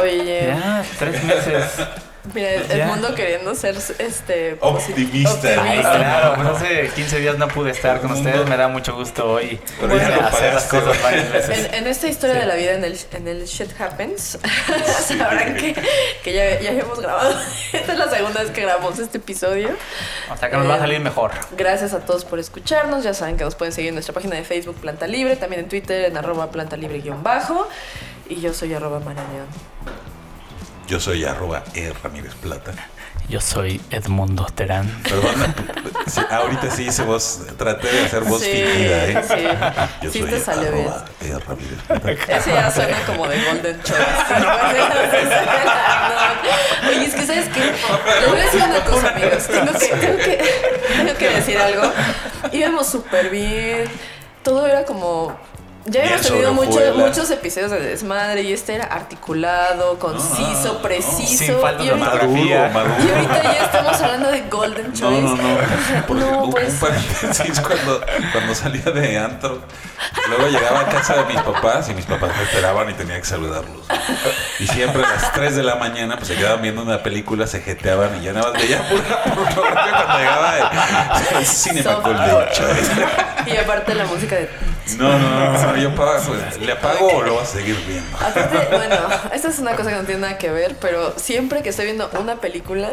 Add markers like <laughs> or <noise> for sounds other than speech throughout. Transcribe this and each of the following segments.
Oye, Ya, tres meses. Mira, el mundo queriendo ser este Optimista. Ay, claro, pues hace 15 días no pude estar con ustedes. Me da mucho gusto hoy Pero ya hacer las cosas varias veces. En, en esta historia Sí. de la vida, en el, en el Shit Happens, <laughs> sabrán que, que ya, ya hemos grabado. <laughs> Esta es la segunda vez que grabamos este episodio. Hasta que nos va a salir mejor. Gracias a todos por escucharnos. Ya saben que nos pueden seguir en nuestra página de Facebook Planta Libre, también en Twitter en arroba planta libre guion bajo. Y yo soy arroba marañón. Yo soy arroba E. Ramírez Plata. Yo soy Edmundo Terán. Perdón, sí, ahorita sí hice voz, traté de hacer voz Sí, fingida, ¿eh? sí. Yo Sí soy te salió bien. arroba E. Ramírez Plata. Ese ya suena como de Golden Choice. <laughs> No. Oye, es que ¿sabes qué? Les voy a decir una cosa, amigos. Tengo que, tengo que, tengo que decir algo. Íbamos súper bien. Todo era como... Ya habíamos tenido sobre muchos, episodios de desmadre y este era articulado, conciso, no. preciso. Sin falta y ahorita-. Maduro, y ahorita ya estamos hablando de Golden No, Choice. no, no. <laughs> Porque No, pues. un paréntesis cuando, cuando salía de antro. Luego llegaba a casa de mis papás y mis papás me esperaban y tenía que saludarlos. Y siempre a las 3 de la mañana pues se quedaban viendo una película, se jeteaban y ya nada más veía pura pornografía cuando llegaba <laughs> Soft Golden core. Choice. Y aparte la música de... <laughs> No, no, no, no, yo pago, pues, le apago o lo vas a seguir viendo. Aparte, <laughs> bueno, esta es una cosa que no tiene nada que ver, pero siempre que estoy viendo una película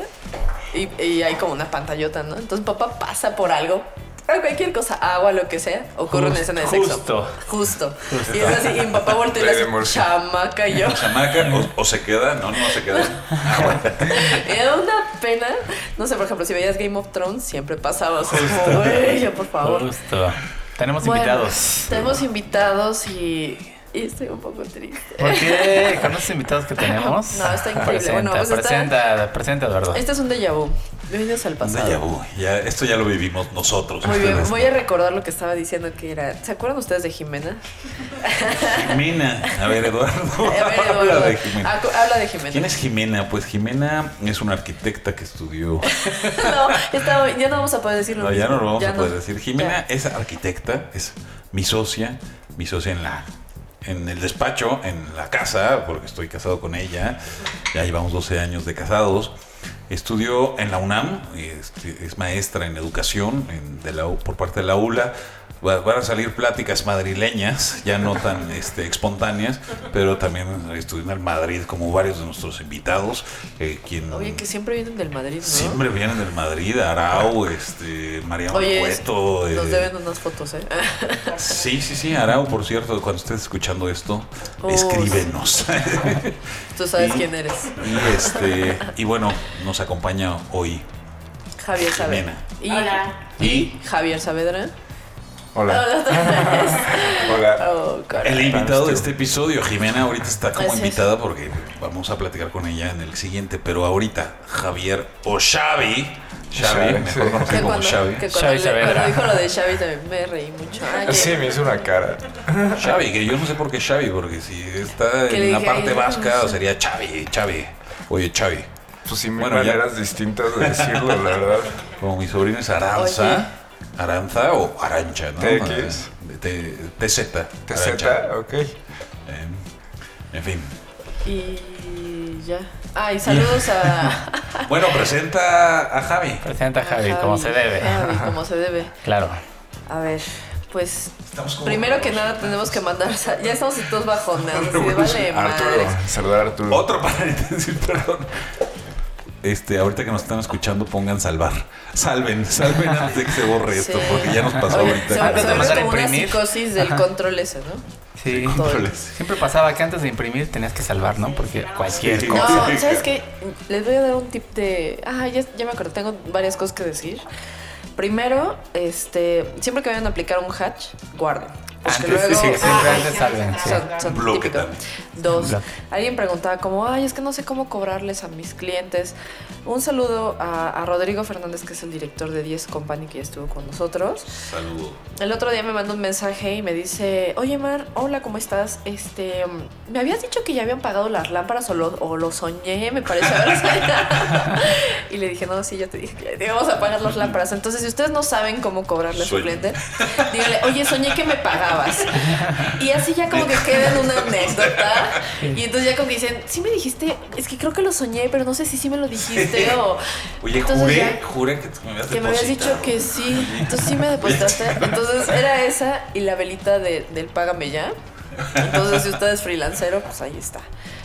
y, y hay como una pantallota, ¿no? Entonces papá pasa por algo, cualquier cosa, agua, lo que sea, ocurre una Justo, escena de sexo. justo. Justo. Y es así, y mi papá voltea y le Murcia. chamaca y yo. Chamaca, o, o se queda, no, no se queda. <laughs> Y da una pena. No sé, por ejemplo, si veías Game of Thrones, siempre pasaba así como, güey, ya por favor. Justo. Tenemos Bueno, invitados. Tenemos invitados y, y estoy un poco triste. ¿Por qué? ¿Con los invitados que tenemos? No, está increíble. Presenta, Bueno, pues está- presenta, presenta, Eduardo. Este es un déjà vu. Bienvenidos al pasado. déjà vu. Ya, esto ya lo vivimos nosotros. Muy bien, voy no. a recordar lo que estaba diciendo que era. ¿Se acuerdan ustedes de Jimena? Jimena. A ver, Eduardo. <laughs> A ver, Habla de Jimena. acu- habla de Jimena. ¿Quién es Jimena? Pues Jimena es una arquitecta que estudió. <laughs> No, ya, está- ya no vamos a poder decirlo. No, ya no lo vamos Ya a poder decir. Jimena Ya. es arquitecta, es mi socia, mi socia en la en el despacho, en la casa, porque estoy casado con ella. Ya llevamos 12 años de casados. Estudió en la UNAM, este, es maestra en educación por parte de la ULA. Va- Van a salir pláticas madrileñas, ya no tan <laughs> este, espontáneas, pero también estudió en el Madrid, como varios de nuestros invitados. eh, quien Oye, que siempre vienen del Madrid, ¿no? Siempre vienen del Madrid, Arau, este, Mariano Oye, Cueto. nos eh, deben unas fotos, ¿eh? <laughs> Sí, sí, sí, Arau, por cierto, cuando estés escuchando esto, Oh, escríbenos. Tú sabes Y- quién eres. y este, y bueno, nos acompaña hoy Javier Saavedra. Y Javier Saavedra. Hola. Hola. <laughs> Oh, el invitado de este episodio, Jimena, ahorita está como Así es. invitada porque vamos a platicar con ella en el siguiente, pero ahorita Javier o Xavi, Xavi, Xavi, mejor sí. Que como cuando, Xavi. que cuando, Xavi le- cuando dijo lo de Xavi también me reí mucho. Ah, que- Sí, me hizo una cara. Xavi, que yo no sé por qué Xavi, porque si está en la parte "Ay, vasca, no sé". sería Xavi, Xavi. Oye, Xavi, Pues sí, mil Bueno, ya. maneras distintas de decirlo, la verdad. como mi sobrino es Aranza, Aranza o Arancha, ¿no? TX. Eh, TZ. TZ, ok. Eh, en fin. Y ya. Ah, y saludos a. <laughs> Bueno, presenta a Javi. Presenta a Javi, a como se debe. Javi, como se debe. Claro. A ver, pues. Primero que nada tenemos que mandar. Ya estamos todos bajoneados. <laughs> Vale Arturo, madre. saludar a Arturo. Otro paréntesis, <laughs> perdón. Este, ahorita que nos están escuchando, pongan salvar. Salven, salven antes de que se borre esto, Sí. porque ya nos pasó Oye, ahorita. Se, mandar a como una psicosis del control ese, ¿no? Sí. El- Híjoles. Siempre pasaba que antes de imprimir tenías que salvar, ¿no? Porque cualquier Sí. cosa. No, ¿sabes qué? Les voy a dar un tip de... Ah, ya, ya me acuerdo, tengo varias cosas que decir. Primero, este, siempre que vayan a aplicar un hatch, guarden. Porque Antes, luego... sí, siempre Ah, antes salven, sí. Son, son Bloque típico. también. Dos, alguien preguntaba como, ay, es que no sé cómo cobrarles a mis clientes. Un saludo a, a Rodrigo Fernández, que es el director de 10 Company, que ya estuvo con nosotros. Saludo. El otro día me mandó un mensaje y me dice, oye Mar, hola, ¿cómo estás? Este, me habías dicho que ya habían pagado las lámparas o lo, o lo soñé, me parece. haber soñado". <laughs> y le dije, no, sí, yo te dije que íbamos a pagar las lámparas. Entonces, si ustedes no saben cómo cobrarle a su cliente, díganle, oye, soñé que me pagabas. Y así ya como que queda en una anécdota. <laughs> Y entonces ya como que dicen, sí me dijiste, es que creo que lo soñé, pero no sé si sí me lo dijiste <laughs> o... Oye, Entonces juré, ya- juré que me habías que me habías dicho que sí. <laughs> Entonces sí me depositaste. Entonces era esa y la velita de- del Págame Ya. Entonces si usted es freelancero, pues ahí está.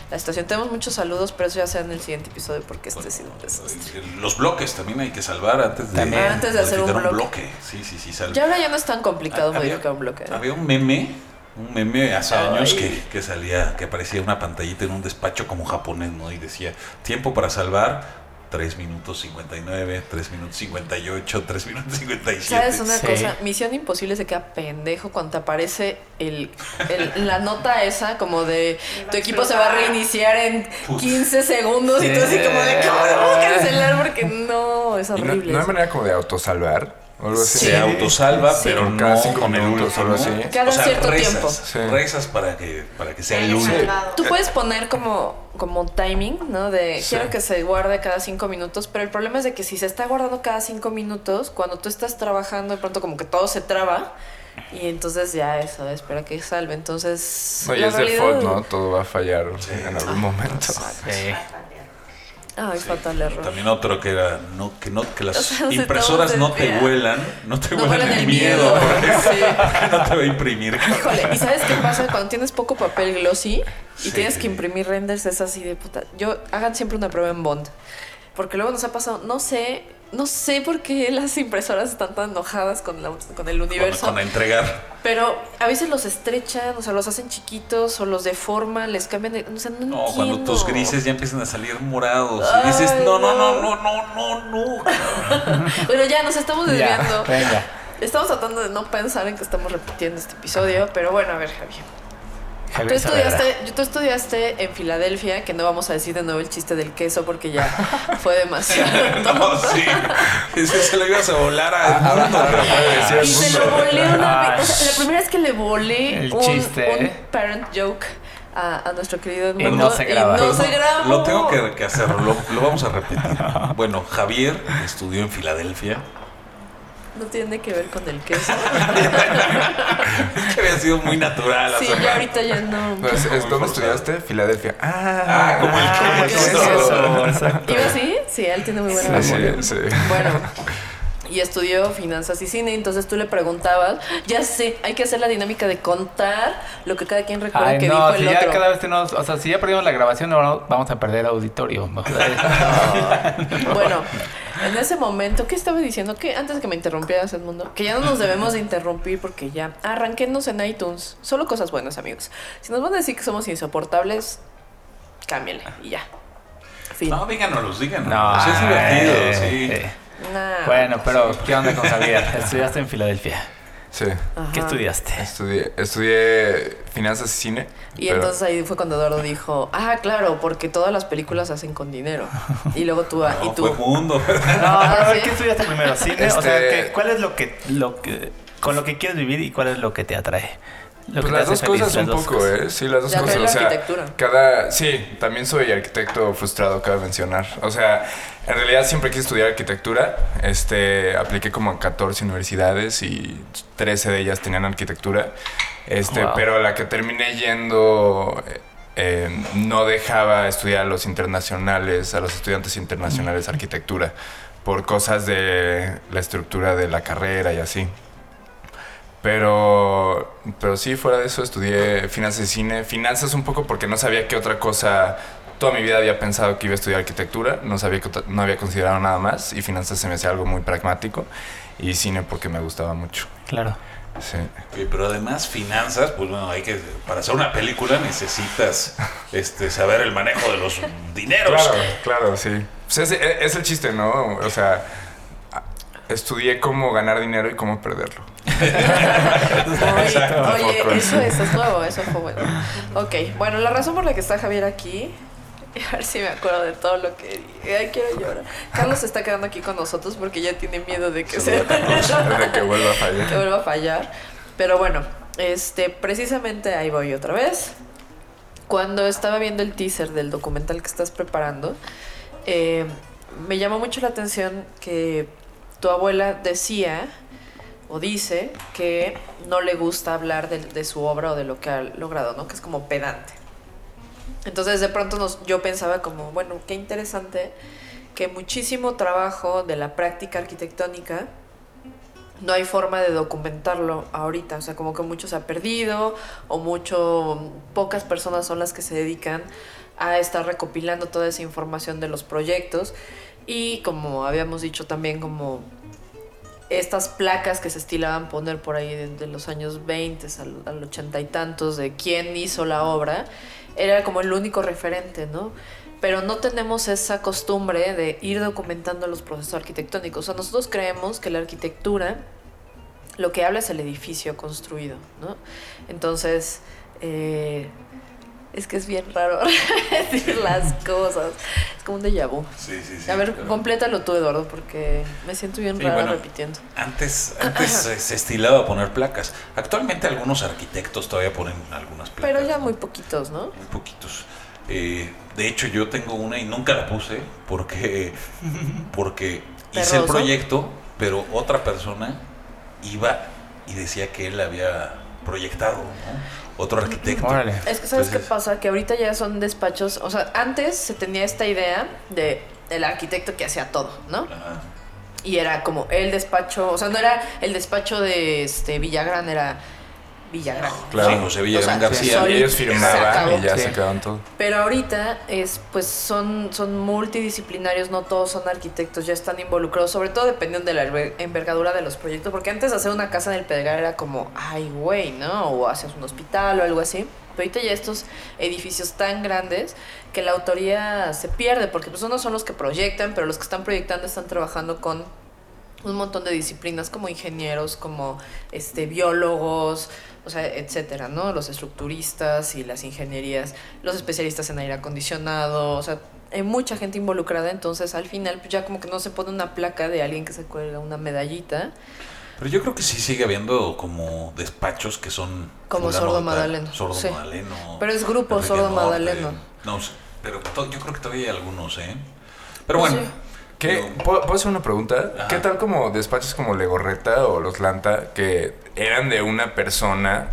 La situación. Tenemos muchos saludos, pero eso ya sea en el siguiente episodio porque este ha sido un desastre. Los bloques también hay que salvar antes de, También. Antes de hacer un bloque. Sí, sí, sí, Ya ahora ya no es tan complicado modificar un bloque. ¿eh? Había un meme, un meme hace Ay. años que, que salía, que aparecía una pantallita en un despacho como japonés, ¿no? Y decía, tiempo para salvar, 3 minutos 59, 3 minutos 58, 3 minutos 57. ¿Sabes una Sí. cosa? Misión Imposible se queda pendejo cuando te aparece el, el- la nota esa como de tu equipo se va a reiniciar en Puf. 15 segundos y tú así como de ¿cómo debo cancelar? Porque no, es ¿Y no, horrible. no hay manera como de autosalvar? O algo así. Se autosalva, Sí. pero Cada no cinco con el minutos, último. algo así. Cada cierto rezas, tiempo. Sí. Rezas para que, para que sea el Sí. último. Tú puedes poner como, como timing, ¿no? De Sí. quiero que se guarde cada cinco minutos, pero el problema es de que si se está guardando cada cinco minutos, cuando tú estás trabajando, de pronto como que todo se traba y entonces ya eso, espera que salve. Entonces, No, la es realidad- default, ¿no? Todo va a fallar en algún momento. Sí. Ay, fatal error. También otro que era no, que no que las <laughs> O sea, nos impresoras no te vuelan, no te No vuelan vuelan el el miedo, miedo, sí. <laughs> no te va a imprimir. Híjole, ¿y sabes qué pasa? Cuando tienes poco papel glossy y Sí. tienes que imprimir renders, es así de puta. Yo, hagan siempre una prueba en Bond. Porque luego nos ha pasado, no sé, no sé por qué las impresoras están tan enojadas con, la- con el Con, universo. con entregar. Pero a veces los estrechan, o sea, los hacen chiquitos o los deforman, les cambian de. O sea, no, No, cuando tus grises ya empiezan a salir morados Ay, y dices, no, no, no, no. no, no, no, no. <laughs> Pero ya nos estamos desviando. Ya, venga. Estamos tratando de no pensar en que estamos repitiendo este episodio, pero bueno, a ver, Javi. Tú estudiaste, tú estudiaste en Filadelfia, que no vamos a decir de nuevo el chiste del queso porque ya <laughs> fue demasiado. <laughs> No, sí. Ese se lo ibas a volar a Ah, mundo. ahora puede decir Y se lo volé una vez. O sea, la primera vez que le volé un, chiste, un parent joke a, a nuestro querido Y Edmundo. no se graba. Y no se grabó. Lo tengo que, que hacerlo, lo, lo vamos a repetir. Bueno, Javier estudió en Filadelfia. No tiene que ver con el queso. <laughs> Es que había sido muy natural. sí, ya ahorita ya no. Pues, ¿es- ¿Dónde estudiaste? Filadelfia. Ah, Ah, como el Ah, queso. ¿qué es eso? Exacto. ¿Iba así? Sí, él tiene muy buena Sí, memoria. sí. Bueno, <laughs> y estudió finanzas y cine, entonces tú le preguntabas, ya sé, hay que hacer la dinámica de contar lo que cada quien recuerda Ay, que no, dijo si el ya otro. cada vez tenemos, o sea, si ya perdimos la grabación, ahora vamos a perder auditorio. <laughs> Bueno, en ese momento, ¿qué estaba diciendo? Que antes de que me interrumpieras, Edmundo, que ya no nos debemos de interrumpir porque ya arranquenos en iTunes. Solo cosas buenas, amigos. Si nos van a decir que somos insoportables, cámbienle y ya. Fin. No, díganos, díganos. No, es divertido, eh, sí. eh. Nah. Bueno, pero ¿qué onda con Javier? <laughs> Estudiaste en Filadelfia. Sí. Ajá. ¿Qué estudiaste? Estudié, estudié finanzas y cine. Y pero- entonces ahí fue cuando Eduardo dijo, ah, claro, porque todas las películas se hacen con dinero. <laughs> Y luego tú, ah, No, y tú. fue mundo. <laughs> No, pero Ah. ¿qué estudiaste primero? ¿Cine? O sea, Este- ¿qué- ¿cuál es lo que, lo que, con lo que quieres vivir y cuál es lo que te atrae? Lo Pues las dos feliz, cosas las un dos poco, cosas. ¿eh? Sí, las dos Ya, cosas. O sea, arquitectura. cada... Sí, también soy arquitecto frustrado, cabe mencionar. O sea, en realidad siempre quise estudiar arquitectura. Este, apliqué como a 14 universidades y 13 de ellas tenían arquitectura. Este, Wow. pero la que terminé yendo... eh, eh, no dejaba estudiar a los internacionales, a los estudiantes internacionales arquitectura, por cosas de la estructura de la carrera y así. Pero, pero sí, fuera de eso estudié finanzas y cine. Finanzas un poco porque no sabía qué otra cosa. Toda mi vida había pensado que iba a estudiar arquitectura, no sabía que otra- no había considerado nada más y finanzas se me hacía algo muy pragmático y cine porque me gustaba mucho. Claro. Sí. Oye, pero además finanzas, pues bueno, hay que para hacer una película necesitas este saber el manejo de los dineros. Claro, claro, sí. Pues es, es el chiste, ¿no? O sea, estudié cómo ganar dinero y cómo perderlo. <laughs> Exacto. Oye, oye, eso, eso es nuevo, eso fue bueno. Ok, bueno, la razón por la que está Javier aquí, <laughs> a ver si me acuerdo de todo lo que dije. Ay, quiero llorar. Carlos se está quedando aquí con nosotros porque ya tiene miedo de que se, <laughs> de que vuelva a fallar. que vuelva a fallar. Pero bueno, este, precisamente ahí voy otra vez. Cuando estaba viendo el teaser del documental que estás preparando, eh, me llamó mucho la atención que tu abuela decía o dice que no le gusta hablar de, su obra o de lo que ha logrado, ¿no? Que es como pedante. Entonces de pronto yo pensaba como, bueno, qué interesante que muchísimo trabajo de la práctica arquitectónica no hay forma de documentarlo ahorita, o sea, como que mucho se ha perdido o mucho pocas personas son las que se dedican a estar recopilando toda esa información de los proyectos y como habíamos dicho también como estas placas que se estilaban poner por ahí de, los años 20 al, al 80 y tantos de quién hizo la obra, era como el único referente, ¿no? Pero no tenemos esa costumbre de ir documentando los procesos arquitectónicos. O sea, nosotros creemos que la arquitectura lo que habla es el edificio construido, ¿no? Entonces, eh, es que es bien raro <laughs> decir las cosas. Es como un déjà vu. Sí, sí, sí. A ver, pero- complétalo tú, Eduardo, porque me siento bien Sí, rara bueno. repitiendo. Antes, <laughs> antes se, estilaba poner placas. Actualmente algunos arquitectos todavía ponen algunas placas. Pero ya ¿no? muy poquitos, ¿no? Muy poquitos. Eh, de hecho, yo tengo una y nunca la puse porque, <laughs> porque hice el proyecto, pero otra persona iba y decía que él había proyectado, ¿no? Otro arquitecto. Órale. Es que sabes qué pasa, que ahorita ya son despachos, o sea, antes se tenía esta idea de el arquitecto que hacía todo, ¿no? Ajá. Y era como el despacho, o sea, no era el despacho de este Villagrán, era Villagrán. Claro. Sí, José Villagrán O sea, García. ellos firmaban y ya Sí. se quedaban todo. Pero ahorita es, pues son, son multidisciplinarios, no todos son arquitectos, ya están involucrados, sobre todo dependiendo de la enver- envergadura de los proyectos, porque antes hacer una casa en el Pedregal era como, ay, güey, ¿no? O haces un hospital o algo así. Pero ahorita ya estos edificios tan grandes que la autoría se pierde, porque pues unos son los que proyectan, pero los que están proyectando están trabajando con un montón de disciplinas como ingenieros, como este biólogos, o sea, etcétera, ¿no? Los estructuristas y las ingenierías, los especialistas en aire acondicionado, o sea, hay mucha gente involucrada, entonces al final pues ya como que no se pone una placa de alguien que se cuelga una medallita, Pero yo creo que sí sigue habiendo como despachos que son... Como Sordo Madaleno, Sordo sí. Madaleno. Pero es grupo Sordo. Madaleno. No, sé, pero yo creo que todavía hay algunos, ¿eh? Pero bueno. sí. ¿Qué? ¿Puedo, puedo hacer una pregunta? Ajá. ¿Qué tal como despachos como Legorreta o los Lanta que eran de una persona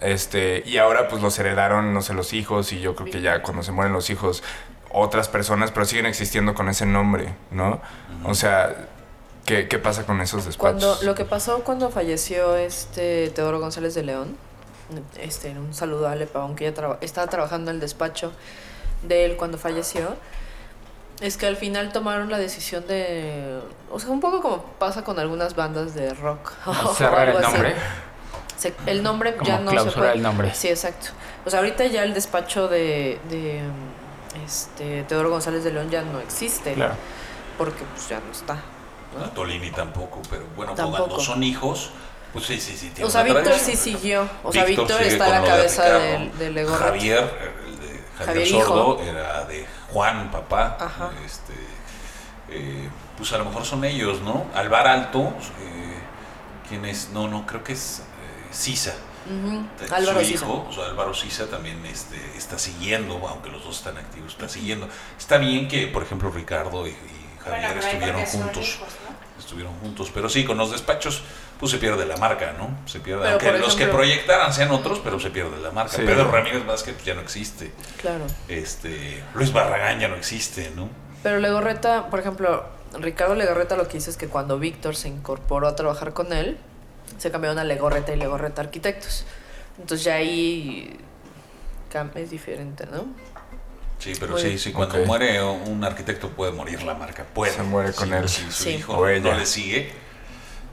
este y ahora pues los heredaron, no sé, los hijos y yo creo que ya cuando se mueren los hijos otras personas, pero siguen existiendo con ese nombre, ¿no? O sea, ¿qué, qué pasa con esos Cuando, despachos? lo que pasó cuando falleció este Teodoro González de León, este, un saludo a Ale Pavón, que ya traba- estaba trabajando en el despacho de él cuando falleció, es que al final tomaron la decisión de, o sea, un poco como pasa con algunas bandas de rock. <laughs> o Cerrar el algo así. nombre. Se- el nombre Como ya no se puede. el nombre. Sí, exacto. O sea, ahorita ya el despacho de, de este, Teodoro González de León ya no existe. Claro. Porque pues ya no está. Tolini tampoco, pero bueno, Tampoco. cuando son hijos, pues sí, sí, sí. tiene O sea, Víctor sí siguió. O sea, Víctor está a la de cabeza del, del Legorreta. Javier, el de Javier, Javier hijo. Sordo, era de Juan, papá. Ajá. Este, eh, pues a lo mejor son ellos, ¿no? Alvar Alto, eh, ¿quién es? No, no, creo que es eh, Sisa. Su Álvaro hijo, o sea, Álvaro Sisa también este, está siguiendo, aunque los dos están activos, está siguiendo. Está bien que, por ejemplo, Ricardo y, y Javier estuvieron juntos. Estuvieron juntos, pero sí, con los despachos, pues se pierde la marca, ¿no? Se pierde, Pero, aunque los que proyectaran sean otros, pero se pierde la marca. Sí. Pedro Ramírez Vázquez ya no existe. Claro. Este, Luis Barragán ya no existe, ¿no? Pero Legorreta, por ejemplo, Ricardo Legorreta lo que dice es que cuando Víctor se incorporó a trabajar con él, se cambiaron a Legorreta y Legorreta Arquitectos. Entonces ya ahí es diferente, ¿no? Sí, pero Muy sí, sí, cuando muere un arquitecto puede morir la marca. Puede. Se muere con Sí, él. Si su Sí. hijo O ella. no le sigue,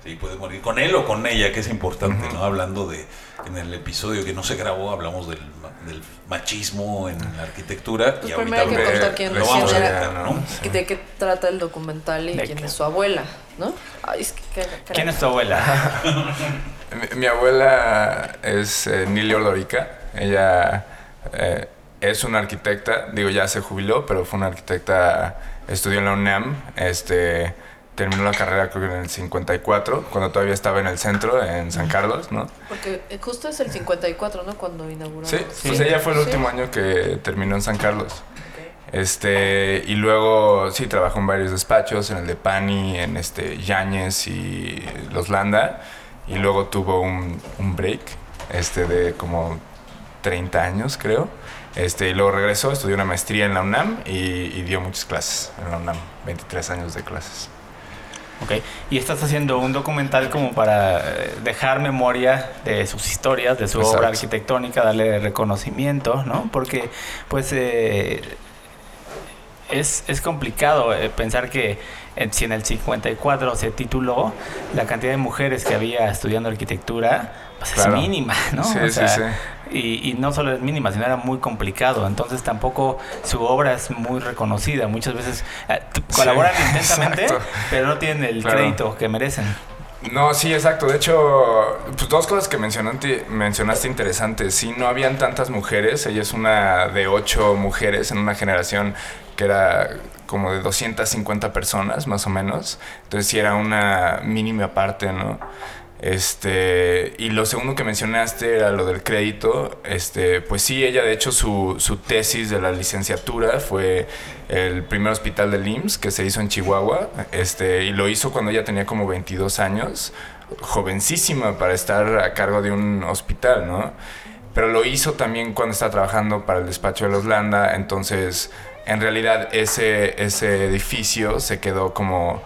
sí, y puede morir con él o con ella, que es importante, ¿no? Hablando de, en el episodio que no se grabó, hablamos del, del machismo en la arquitectura. Pues y primero hay que ahorita contar quién- lo vamos a quién era, contar, ¿no? ¿no? ¿Y ¿De qué trata el documental y ¿De quién qué? es su abuela? ¿No? Ay, es que, que- que- ¿Quién es tu abuela? <laughs> Mi, mi abuela es eh, Nili Ordorica. Ella eh, es una arquitecta. Digo, ya se jubiló, pero fue una arquitecta. Estudió en la UNAM. Este, terminó la carrera creo que en el 54, cuando todavía estaba en el centro, en San Carlos, ¿no? Porque eh, justo es el 54, ¿no? Cuando inauguraron. Sí, pues ella fue el Sí. último año que terminó en San Carlos. Este, y luego sí trabajó en varios despachos, en el de Pani, en este Yáñez y Los Landa. Y luego tuvo un, un break, este, de como 30 años, creo. Este, y luego regresó, estudió una maestría en la UNAM y, y dio muchas clases en la UNAM, 23 años de clases. Ok. Y estás haciendo un documental como para eh, dejar memoria de sus historias, de su Exacto. obra arquitectónica, darle reconocimiento, ¿no? Porque, pues, eh, es, es complicado eh, pensar que en- si en el 54 se tituló, la cantidad de mujeres que había estudiando arquitectura pues Claro. es mínima, ¿no? Sí, O sí, sí. Y, y no solo es mínima, sino era muy complicado. Entonces tampoco su obra es muy reconocida. Muchas veces eh, Sí, colaboran intensamente, exacto. pero no tienen el Claro. crédito que merecen. No, sí, exacto. De hecho, pues dos cosas que mencionaste, mencionaste interesantes. Sí, no habían tantas mujeres. Ella es una de ocho mujeres en una generación que era como de 250 personas, más o menos. Entonces sí era una mínima parte, ¿no? Este, y lo segundo que mencionaste era lo del crédito. Este, pues sí, ella de hecho su, su tesis de la licenciatura fue el primer hospital del IMSS que se hizo en Chihuahua. Este, y lo hizo cuando ella tenía como 22 años, jovencísima para estar a cargo de un hospital, ¿no? Pero lo hizo también cuando estaba trabajando para el despacho de los Landa. Entonces, en realidad, ese, ese edificio se quedó como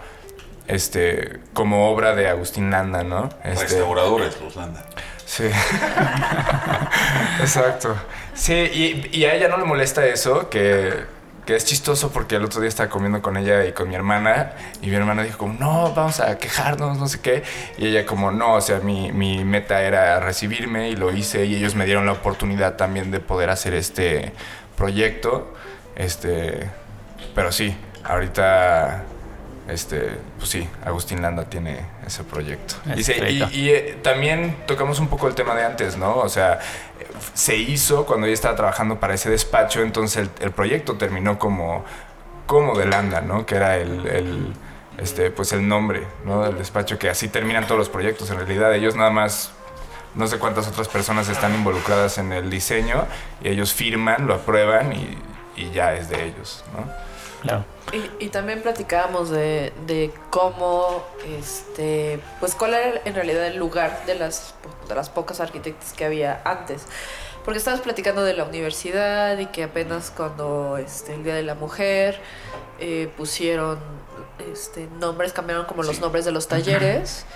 este como obra de Agustín Landa, ¿no? Este, Restauradores, los Landa. Sí. <laughs> Exacto. Sí, y, y a ella no le molesta eso, que, que es chistoso porque el otro día estaba comiendo con ella y con mi hermana, y mi hermana dijo como, no, vamos a quejarnos, no sé qué. Y ella como, no, o sea, mi, mi meta era recibirme y lo hice, y ellos me dieron la oportunidad también de poder hacer este proyecto. Este, pero sí, ahorita este, pues sí, Agustín Landa tiene ese proyecto. Es Y, se- y- proyecto. y, eh, también tocamos un poco el tema de antes, ¿no? O sea, se hizo cuando ella estaba trabajando para ese despacho, entonces el, el proyecto terminó como, como de Landa, ¿no? Que era el, el, este, pues el nombre, ¿no? Del despacho, que así terminan todos los proyectos. En realidad ellos nada más no sé cuántas otras personas están involucradas en el diseño y ellos firman, lo aprueban y, y ya es de ellos, ¿no? Claro. Y, y también platicábamos de, de cómo, este, pues cuál era en realidad el lugar de las, de las pocas arquitectas que había antes. Porque estabas platicando de la universidad y que apenas cuando este, el Día de la Mujer eh, pusieron este, nombres, cambiaron como los Sí. nombres de los talleres.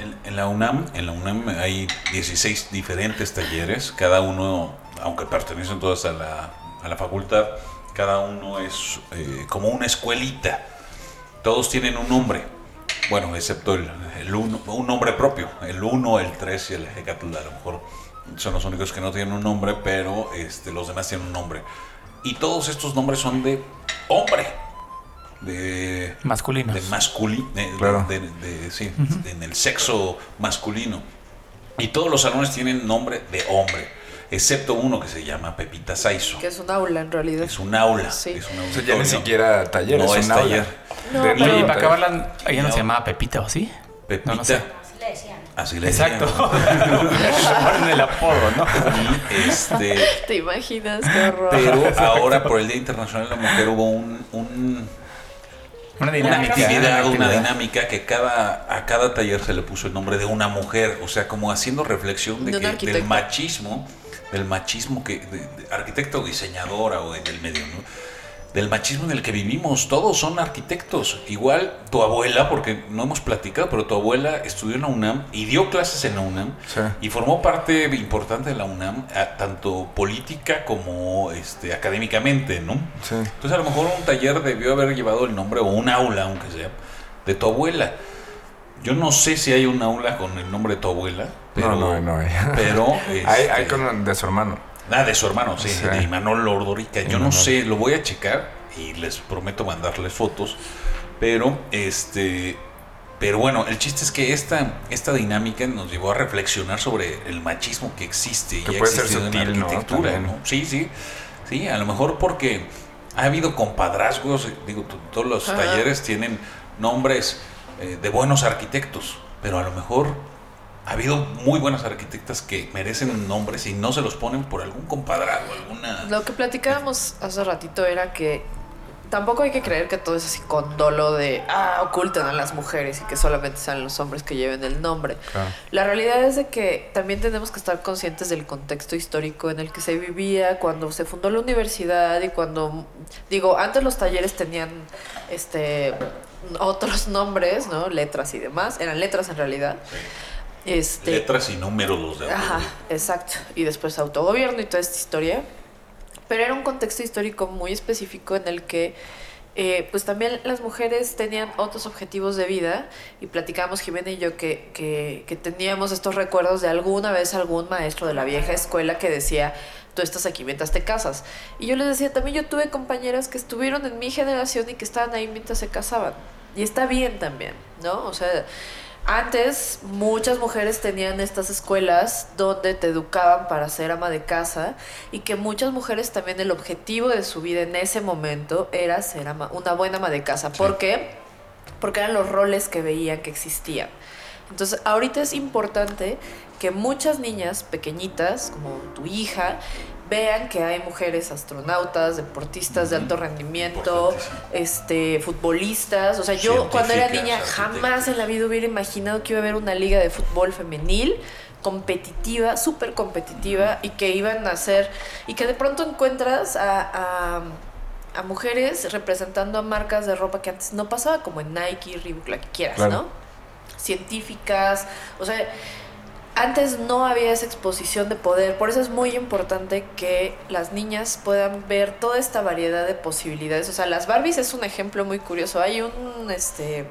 En, en la UNAM, en la UNAM hay 16 diferentes talleres, cada uno, aunque pertenecen todos a la, a la facultad, cada uno es eh, como una escuelita. Todos tienen un nombre. Bueno, excepto el, el uno, un nombre propio. El 1, el 3 y el Hecatl, a lo mejor son los únicos que no tienen un nombre, pero este, los demás tienen un nombre. Y todos estos nombres son de hombre. De Masculinos. de masculino, Claro. de, de- sí, en el sexo masculino. Y todos los salones tienen nombre de hombre, excepto uno que se llama Pepita Saizo. Que es un aula en realidad. Es un aula, Sí. es un O sea, ya ni siquiera taller, No es es un aula. taller. No, De pero- Y para acabarla, ella no se llamaba Pepita, ¿o sí? Pepita, No, no sé. así le Exacto. decían. <laughs> Ponen el apodo, ¿no? Y, este, ¿Te imaginas qué horror? pero <laughs> ahora por el Día Internacional de la Mujer hubo un, un- Una una dinámica. actividad, una actividad. dinámica que cada, a cada taller se le puso el nombre de una mujer, o sea, como haciendo reflexión de que, del machismo, del machismo que, de- de arquitecto o diseñadora o en el medio, ¿no? Del machismo en el que vivimos, todos son arquitectos. Igual tu abuela, porque no hemos platicado, pero tu abuela estudió en la UNAM y dio clases en la UNAM Sí. y formó parte importante de la UNAM, tanto política como este, académicamente, ¿no? Sí. Entonces a lo mejor un taller debió haber llevado el nombre, o un aula, aunque sea, de tu abuela. Yo no sé si hay un aula con el nombre de tu abuela, pero... no, no, no hay. <laughs> Pero... <laughs> hay, este, hay con de su hermano. Ah, de su hermano, sí, Sí. de Imanol Ordorica. Yo no sé, lo voy a checar y les prometo mandarles fotos. Pero, este. Pero bueno, el chiste es que esta, esta dinámica nos llevó a reflexionar sobre el machismo que existe y Que puede ser existido en la arquitectura. ¿no? Sí, sí. Sí, a lo mejor porque ha habido compadrazgos, digo, todos los Ajá. talleres tienen nombres eh, de buenos arquitectos, pero a lo mejor ha habido muy buenas arquitectas que merecen nombres y no se los ponen por algún compadrazgo, alguna... Lo que platicábamos hace ratito era que tampoco hay que creer que todo es así con dolo de, ah, ocultan a las mujeres y que solamente sean los hombres que lleven el nombre. Claro. La realidad es de que también tenemos que estar conscientes del contexto histórico en el que se vivía cuando se fundó la universidad y cuando, digo, antes los talleres tenían este otros nombres, ¿no? Letras y demás, eran letras en realidad. Este, Letras y números de Ajá, exacto. Y después autogobierno y toda esta historia. Pero era un contexto histórico muy específico en el que eh, pues también las mujeres tenían otros objetivos de vida y platicamos Jimena y yo que, que, que teníamos estos recuerdos de alguna vez algún maestro de la vieja escuela que decía, tú estás aquí mientras te casas. Y yo les decía, también yo tuve compañeras que estuvieron en mi generación y que estaban ahí mientras se casaban. Y está bien también, ¿no? O sea, antes muchas mujeres tenían estas escuelas donde te educaban para ser ama de casa y que muchas mujeres también el objetivo de su vida en ese momento era ser ama- una buena ama de casa. ¿Por qué? Porque eran los roles que veían que existían. Entonces, ahorita es importante que muchas niñas pequeñitas, como tu hija, vean que hay mujeres astronautas, deportistas de alto rendimiento, este, futbolistas. O sea, yo cuando era niña jamás en la vida hubiera imaginado que iba a haber una liga de fútbol femenil competitiva, súper competitiva, y que iban a ser, y que de pronto encuentras a, a, a mujeres representando a marcas de ropa que antes no pasaba, como en Nike, Reebok, la que quieras, Claro. ¿no? Científicas, o sea, antes no había esa exposición de poder, por eso es muy importante que las niñas puedan ver toda esta variedad de posibilidades. O sea, las Barbies es un ejemplo muy curioso. Hay un este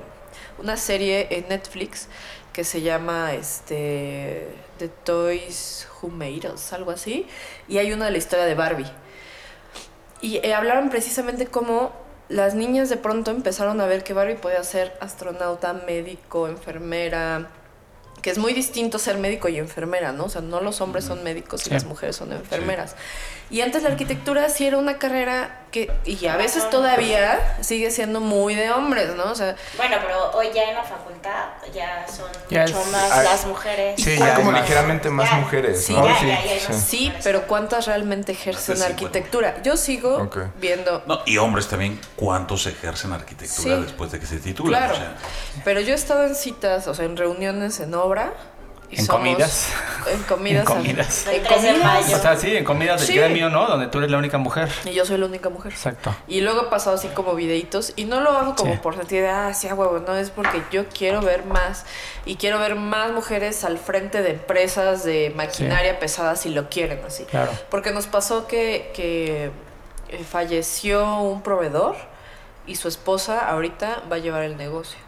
una serie en Netflix que se llama este The Toys Who Made Us, algo así, y hay una de la historia de Barbie. Y eh, hablaron precisamente cómo las niñas de pronto empezaron a ver que Barbie podía ser astronauta, médico, enfermera, que es muy distinto ser médico y enfermera, ¿no? O sea, no los hombres son médicos y Sí. las mujeres son enfermeras. Y antes la arquitectura sí era una carrera que, y a veces todavía sigue siendo muy de hombres, ¿no? O sea, Bueno, pero hoy ya en la facultad ya son Ya mucho es- más hay- las mujeres. Sí, Hay ya como hay más. ligeramente más Ya. mujeres, Sí, ¿no? ya, Sí, ya, ya hay sí. más. sí, pero ¿cuántas realmente ejercen Más de 50. arquitectura? Yo sigo viendo No, y hombres también, ¿cuántos ejercen arquitectura Sí. después de que se titulan? Claro. O sea, Pero yo he estado en citas, o sea, en reuniones en obra. Y En somos- comidas. En comidas. <laughs> En comidas. En El 3 de comidas. O sea, sí, en comidas de Sí. gremio, ¿no? Donde tú eres la única mujer. Y yo soy la única mujer. Exacto. Y luego he pasado así como videitos. Y no lo hago como Sí. por sentir de, ah, sí, a huevo. No, es porque yo quiero ver más. Y quiero ver más mujeres al frente de empresas de maquinaria pesada si lo quieren así. Claro. Porque nos pasó que, que eh, falleció un proveedor y su esposa ahorita va a llevar el negocio.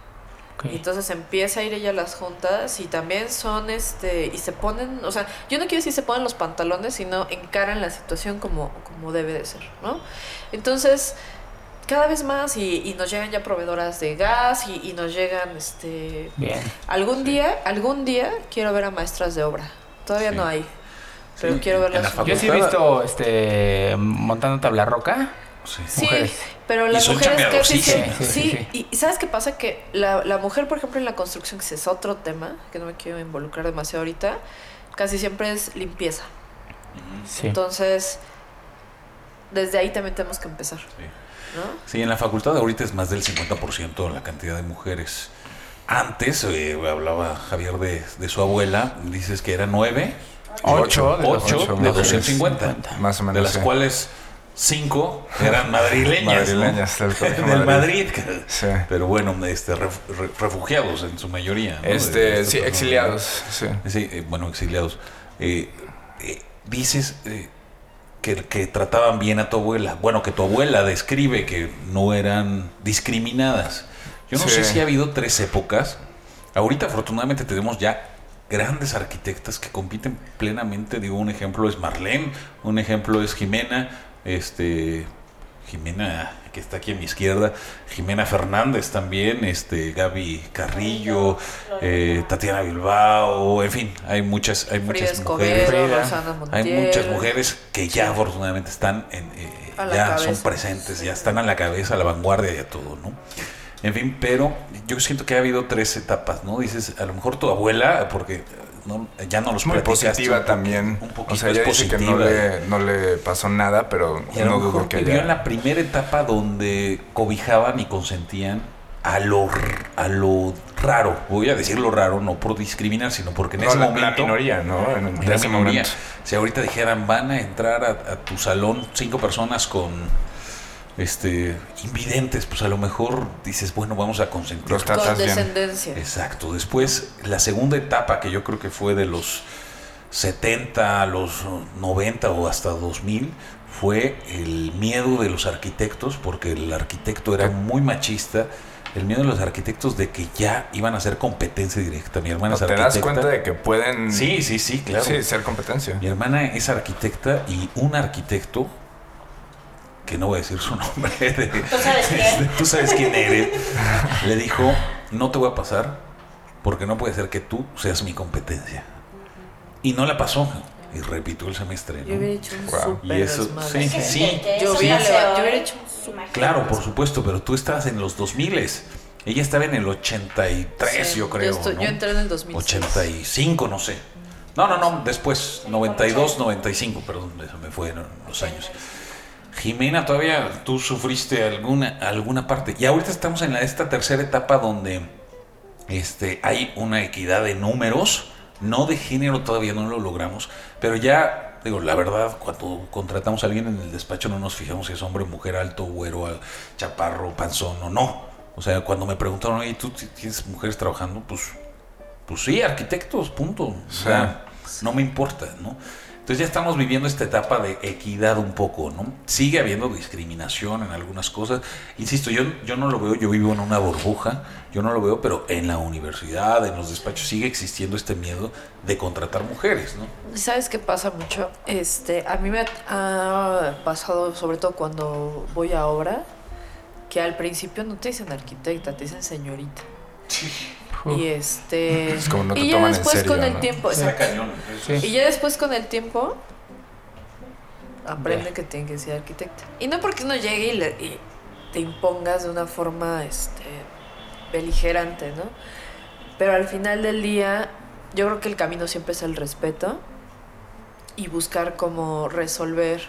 Ok. Y entonces empieza a ir ella a las juntas y también son este y se ponen, o sea, yo no quiero decir se ponen los pantalones, sino encaran la situación como, como debe de ser, ¿no? Entonces, cada vez más y, y nos llegan ya proveedoras de gas y, y nos llegan este Bien. algún día, algún día quiero ver a maestras de obra. Todavía Sí. no hay. Pero Sí, quiero verlas. Yo sí he visto este montando tabla roca. Sí. Pero Y las son mujeres casi Sí, sí, sí, Y, ¿sabes qué pasa? Que la, la mujer, por ejemplo, en la construcción, que ese es otro tema, que no me quiero involucrar demasiado ahorita, casi siempre es limpieza. Sí. Entonces, desde ahí también tenemos que empezar, Sí. ¿no? Sí, en la facultad ahorita es más del 50% la cantidad de mujeres. Antes, eh, hablaba Javier de, de su abuela, dices que era 9, Ocho de los- 8 ocho de mujeres. 250, Más o menos. de las sí. cuales 5 eran madrileñas. ¿no? Madrileñas del <laughs> Colegio del Madrid. Madrid. Sí. Pero bueno, este, ref- re- refugiados en su mayoría. ¿no? Este, sí, exiliados. Sí. Sí, eh, bueno, exiliados. Eh, eh, dices eh, que, que trataban bien a tu abuela. Bueno, que tu abuela describe que no eran discriminadas. Yo no Sí. sé si ha habido tres épocas Ahorita afortunadamente tenemos ya grandes arquitectas que compiten plenamente. Digo, un ejemplo es Marlene, un ejemplo es Jimena, este Jimena que está aquí a mi izquierda, Jimena Fernández también, este Gaby Carrillo, eh, Tatiana Bilbao, en fin, hay muchas, hay Frida muchas mujeres. Escobedo, Frida. Rosana Hay muchas mujeres que ya afortunadamente están en, eh, ya cabeza. son presentes, ya están a la cabeza, a la vanguardia de todo, ¿no? En fin, pero yo siento que ha habido tres etapas, ¿no? Dices, a lo mejor tu abuela, porque no, ya no los Muy positiva un- también. Un poquito o sea, es ella dice que no le, no le pasó nada, pero Y a lo no dudo que vivió en la primera etapa donde cobijaban y consentían a lo, a lo raro. Voy a decir lo raro, no por discriminar, sino porque en No, ese la, momento... la minoría, ¿no? En, en de la ese minoría. momento. Si ahorita dijeran, van a entrar a, a tu salón cinco personas con este invidentes, pues a lo mejor dices, bueno, vamos a tratas Con descendencia. Exacto. Después, la segunda etapa, que yo creo que fue de los 70 a los 90 o hasta 2000, fue el miedo de los arquitectos, porque el arquitecto era muy machista. El miedo de los arquitectos de que ya iban a hacer competencia directa. Mi hermana No, es te arquitecta. das cuenta de que pueden... Sí, sí, sí, claro. Sí, ser competencia. Mi hermana es arquitecta y un arquitecto, que no voy a decir su <laughs> nombre, de- ¿Tú sabes quién? tú sabes quién eres, <laughs> le dijo, no te voy a pasar porque no puede ser que tú seas mi competencia. Y no la pasó. Y repitió el semestre. ¿no? Yo hubiera hecho un Wow. Y eso, sí, sí. que Yo hubiera yo hubiera hecho un. Claro, por supuesto, pero tú estabas en los 2000 Ella estaba en el 83, Sí, yo creo. estoy- ¿no? yo entré en el 2006. 85, no sé. No, no, no, después, 92, 95, perdón, eso me fue en los años. Jimena, todavía tú sufriste alguna, alguna parte. Y ahorita estamos en la, esta tercera etapa donde este, hay una equidad de números, no de género todavía no lo logramos, pero ya, digo, la verdad, cuando contratamos a alguien en el despacho no nos fijamos si es hombre, mujer, alto, güero, chaparro, panzón o no. O sea, cuando me preguntaron, oye, ¿tú ti- tienes mujeres trabajando? Pues, pues sí, arquitectos, punto. O sea, no me importa, ¿no? Entonces ya estamos viviendo esta etapa de equidad un poco, ¿no? Sigue habiendo discriminación en algunas cosas. Insisto, yo, yo no lo veo, yo vivo en una burbuja, yo no lo veo, pero en la universidad, en los despachos, sigue existiendo este miedo de contratar mujeres, ¿no? ¿Sabes qué pasa mucho? Este, a mí me ha pasado, sobre todo cuando voy a obra, que al principio no te dicen arquitecta, te dicen señorita. Y este. Es como no te y ya toman en después serio, con el ¿no? tiempo. Era exacto. cañón. Sí. Y ya después con el tiempo aprende que tiene que ser arquitecta. Y no porque uno llegue y, le- y te impongas de una forma este, beligerante, ¿no? Pero al final del día, yo creo que el camino siempre es el respeto y buscar cómo resolver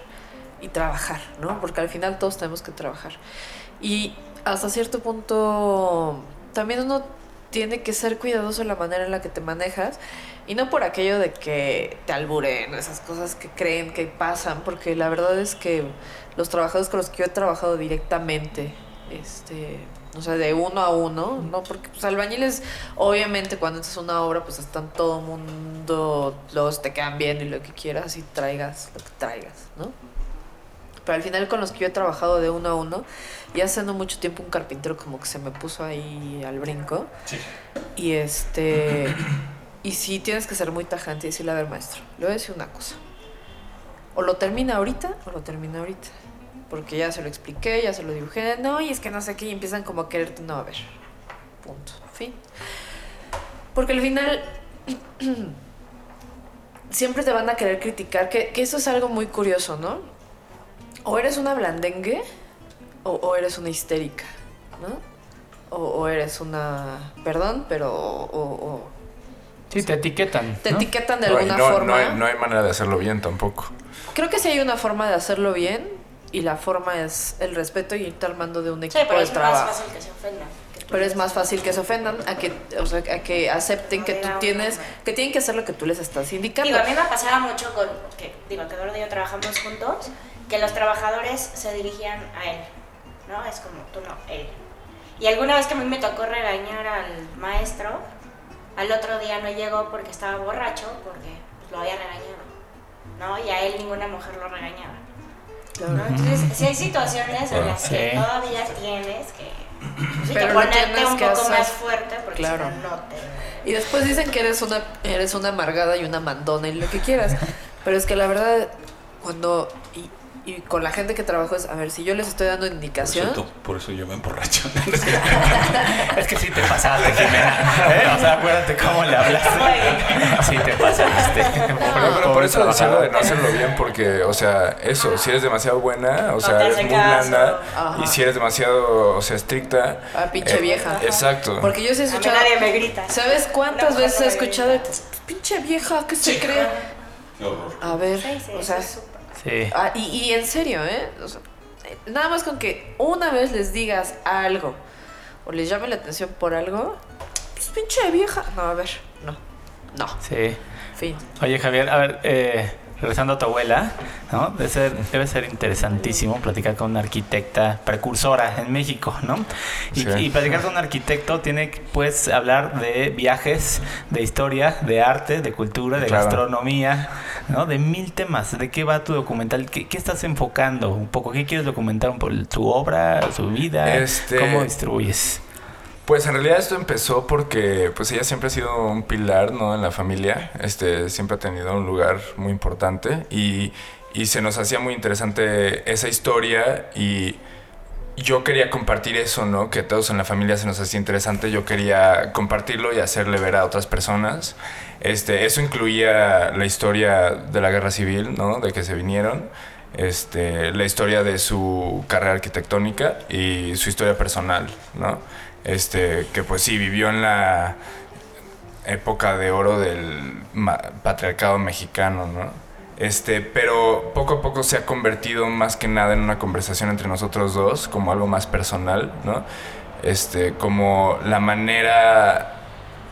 y trabajar, ¿no? Porque al final todos tenemos que trabajar. Y hasta cierto punto también uno tiene que ser cuidadoso en la manera en la que te manejas y no por aquello de que te alburen, esas cosas que creen que pasan, porque la verdad es que los trabajadores con los que yo he trabajado directamente, este, o sea, de uno a uno, ¿no? Porque pues, albañiles, obviamente, cuando es una obra, pues están todo el mundo, los te quedan bien y lo que quieras y traigas lo que traigas, ¿no? Pero al final con los que yo he trabajado de uno a uno, y hace no mucho tiempo un carpintero como que se me puso ahí al brinco. Y este. Y sí tienes que ser muy tajante y decirle, a ver, maestro, le voy a decir una cosa. O lo termina ahorita o lo termina ahorita. Porque ya se lo expliqué, ya se lo dibujé. No, y es que no sé qué, y empiezan como a quererte. No, a ver. Punto. Fin. Porque al final. <clears throat> siempre te van a querer criticar, que, que eso es algo muy curioso, ¿no? O eres una blandengue o, o eres una histérica, ¿no? O, o eres una. Perdón, pero. O, o- Sí, te etiquetan. te ¿no? etiquetan de No, alguna no, forma. no hay, no hay manera de hacerlo bien tampoco. Creo que sí hay una forma de hacerlo bien y la forma es el respeto y irte armando de un Sí, equipo pero de es trabajo. más fácil que se ofendan. Pero es más fácil que se ofendan a que, o sea, a que acepten que tú tienes, que tienen que hacer lo que tú les estás indicando. Digo, a mí me pasaba mucho con, que, digo, que Eduardo y yo trabajamos juntos, que los trabajadores se dirigían a él, ¿no? Es como, tú no, él. Y alguna vez que a mí me tocó regañar al maestro, al otro día no llegó porque estaba borracho, porque pues, lo había regañado, ¿no? Y a él ninguna mujer lo regañaba. ¿no? Entonces, sí hay situaciones en las Sí. que todavía tienes que Sí, Pero que lo ponerte un poco hacer. más fuerte porque Claro. si no, no te... Y después dicen que eres una, eres una amargada y una mandona y lo que quieras. Pero es que la verdad, cuando. Y, y con la gente que trabajo es, a ver, si yo les estoy dando Por indicación. eso, por eso yo me emborracho. <laughs> Es que sí te pasaste, <laughs> Jimena. ¿eh? O sea, acuérdate cómo le hablaste. <laughs> Sí te pasaste. Pero, pero por eso decía lo de no hacerlo bien, porque, o sea, eso, si eres demasiado buena, o No sea, te eres muy caso. blanda, Ajá. y si eres demasiado, o sea, estricta. Ah, pinche eh, vieja. Exacto. Porque yo sí he A mí escuchado. nadie me grita. ¿Sabes cuántas No, veces no he escuchado? Pinche vieja, ¿qué se cree? Qué horror. A ver, Sí, sí, o sea. Sí. ah, y, y en serio, ¿eh? O sea, nada más con que una vez les digas algo o les llame la atención por algo, pues pinche vieja. No, a ver, no, no, Sí. fin. Oye, Javier, a ver, eh, regresando a tu abuela, ¿no? Debe ser, debe ser interesantísimo platicar con una arquitecta precursora en México, ¿no? Y, Sí. y platicar con un arquitecto tiene que, pues, hablar de viajes, de historia, de arte, de cultura, de Claro. gastronomía, ¿no? De mil temas. ¿De qué va tu documental? ¿Qué, qué estás enfocando un poco? ¿Qué quieres documentar? un poco? ¿Tu obra? ¿Su vida? Este- ¿Cómo distribuyes? Pues en realidad esto empezó porque pues ella siempre ha sido un pilar, ¿no? En la familia, este, siempre ha tenido un lugar muy importante y, y se nos hacía muy interesante esa historia y yo quería compartir eso, ¿no? Que todos en la familia se nos hacía interesante, yo quería compartirlo y hacerle ver a otras personas. Este, eso incluía la historia de la guerra civil, ¿no? De que se vinieron. Este, la historia de su carrera arquitectónica y su historia personal, ¿no? Este, que pues sí, vivió en la época de oro del patriarcado mexicano, ¿no? Este, pero poco a poco se ha convertido más que nada en una conversación entre nosotros dos, como algo más personal, ¿no? Este, como la manera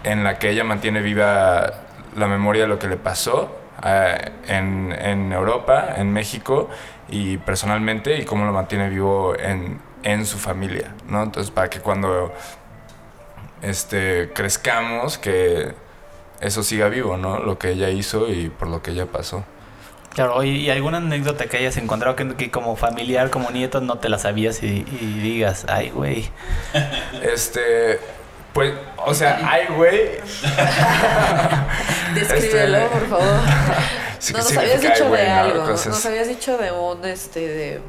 en la que ella mantiene viva la memoria de lo que le pasó eh, en, en Europa, en México y personalmente, y cómo lo mantiene vivo en, en su familia, ¿no? Entonces, para que cuando este, crezcamos, que eso siga vivo, ¿no? Lo que ella hizo y por lo que ella pasó. Claro, ¿y alguna anécdota que hayas encontrado que, que como familiar, como nieto, no te la sabías y, y digas, ay, güey? <laughs> Este, pues, o sea, ay, güey. <laughs> Descríbelo, Este- por favor. <laughs> Sí, no, ¿qué nos habías dicho de no? algo. Cosas- Nos habías dicho de un, este, de...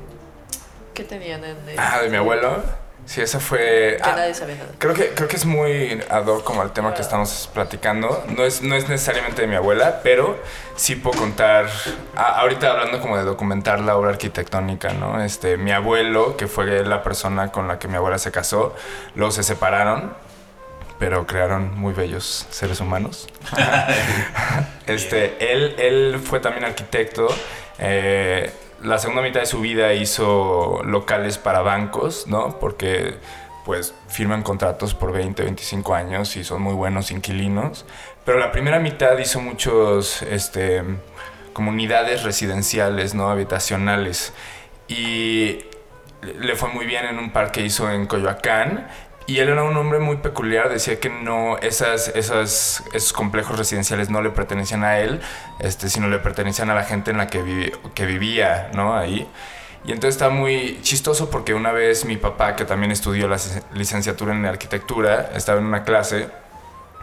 ¿Qué tenían en el- Ah, de mi abuelo. Sí, esa fue. Que ah, nadie sabía nada. Creo que, creo que es muy ad hoc como al tema que estamos platicando. No es, no es necesariamente de mi abuela, pero sí puedo contar, ahorita hablando como de documentar la obra arquitectónica, ¿no? Este, mi abuelo, que fue la persona con la que mi abuela se casó, luego se separaron, pero crearon muy bellos seres humanos. <laughs> este, él, él fue también arquitecto. eh, la segunda mitad de su vida hizo locales para bancos, ¿no? Porque pues firman contratos por 20, 25 años y son muy buenos inquilinos. Pero la primera mitad hizo muchos, este, comunidades residenciales, ¿no? Habitacionales. Y le fue muy bien en un par que hizo en Coyoacán. Y él era un hombre muy peculiar, decía que no, esas, esos complejos residenciales no le pertenecían a él, este, sino le pertenecían a la gente en la que, que vivía, ¿no? Ahí. Y entonces está muy chistoso porque una vez mi papá, que también estudió la lic- licenciatura en arquitectura, estaba en una clase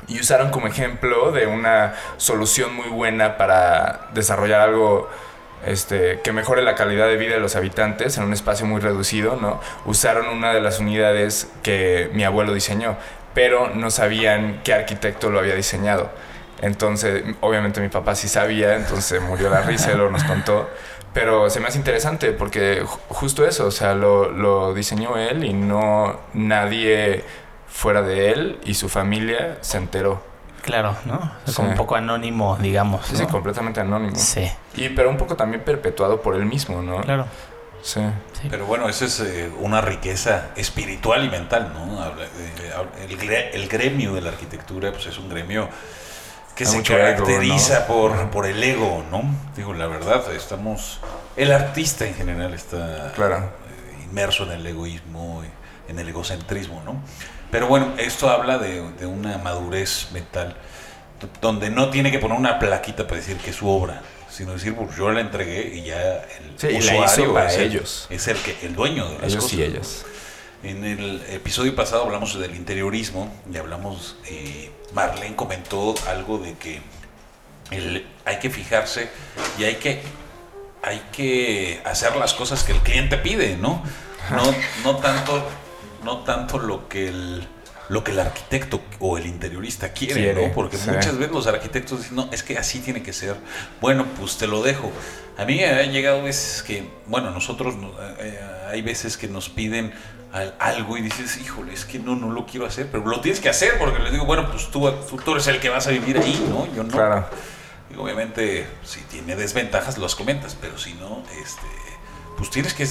y usaron como ejemplo de una solución muy buena para desarrollar algo este, que mejore la calidad de vida de los habitantes en un espacio muy reducido, ¿no? Usaron una de las unidades que mi abuelo diseñó, pero no sabían qué arquitecto lo había diseñado. Entonces, obviamente mi papá sí sabía, entonces murió la risa lo nos contó. Pero se me hace interesante porque ju- justo eso, o sea, lo, lo diseñó él y no nadie fuera de él y su familia se enteró. Claro, ¿no? Es Sí. como un poco anónimo, digamos. Sí, completamente anónimo. Sí, Y pero un poco también perpetuado por él mismo, ¿no? claro. Sí. Pero bueno, esa es eh, una riqueza espiritual y mental, ¿no? Eh, el, gre- el gremio de la arquitectura pues es un gremio que Hay se ego, caracteriza ¿no? por, por el ego, ¿no? Digo, la verdad, estamos... El artista en general está Claro. eh, inmerso en el egoísmo, en el egocentrismo, ¿no? Pero bueno, esto habla de, de una madurez mental donde no tiene que poner una plaquita para decir que es su obra, sino decir, pues yo la entregué y ya el Sí, la usuario hizo para es el- ellos. es el que el dueño de las Ellos cosas. y ellas. En el episodio pasado hablamos del interiorismo y hablamos, eh, Marlene comentó algo de que el- hay que fijarse y hay que, hay que hacer las cosas que el cliente pide, ¿no? No, no tanto, no tanto lo que el lo que el arquitecto o el interiorista quiere, Quiere, ¿no? Porque sí. muchas veces los arquitectos dicen, no, es que así tiene que ser. Bueno, pues te lo dejo. A mí han llegado veces que, bueno, nosotros no- eh, hay veces que nos piden al- algo y dices, híjole, es que no, no lo quiero hacer, pero lo tienes que hacer porque les digo, bueno, pues tú, tú, tú eres el que vas a vivir ahí, ¿no? Yo no. Claro. Y obviamente, si tiene desventajas, los comentas, pero si no, este, pues tienes que,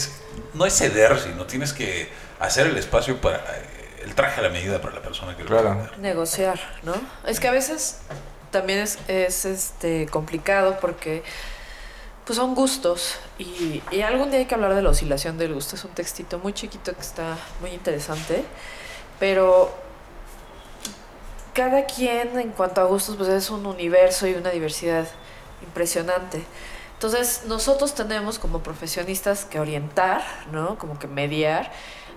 no es ceder, sino tienes que hacer el espacio para, eh, el traje a la medida para la persona que lo Claro. va a ver. negociar, ¿no? Es que a veces también es, es, este complicado porque pues son gustos y, y algún día hay que hablar de la oscilación del gusto. Es un textito muy chiquito que está muy interesante, pero cada quien en cuanto a gustos pues es un universo y una diversidad impresionante. Entonces nosotros tenemos como profesionistas que orientar, ¿no? Como que mediar,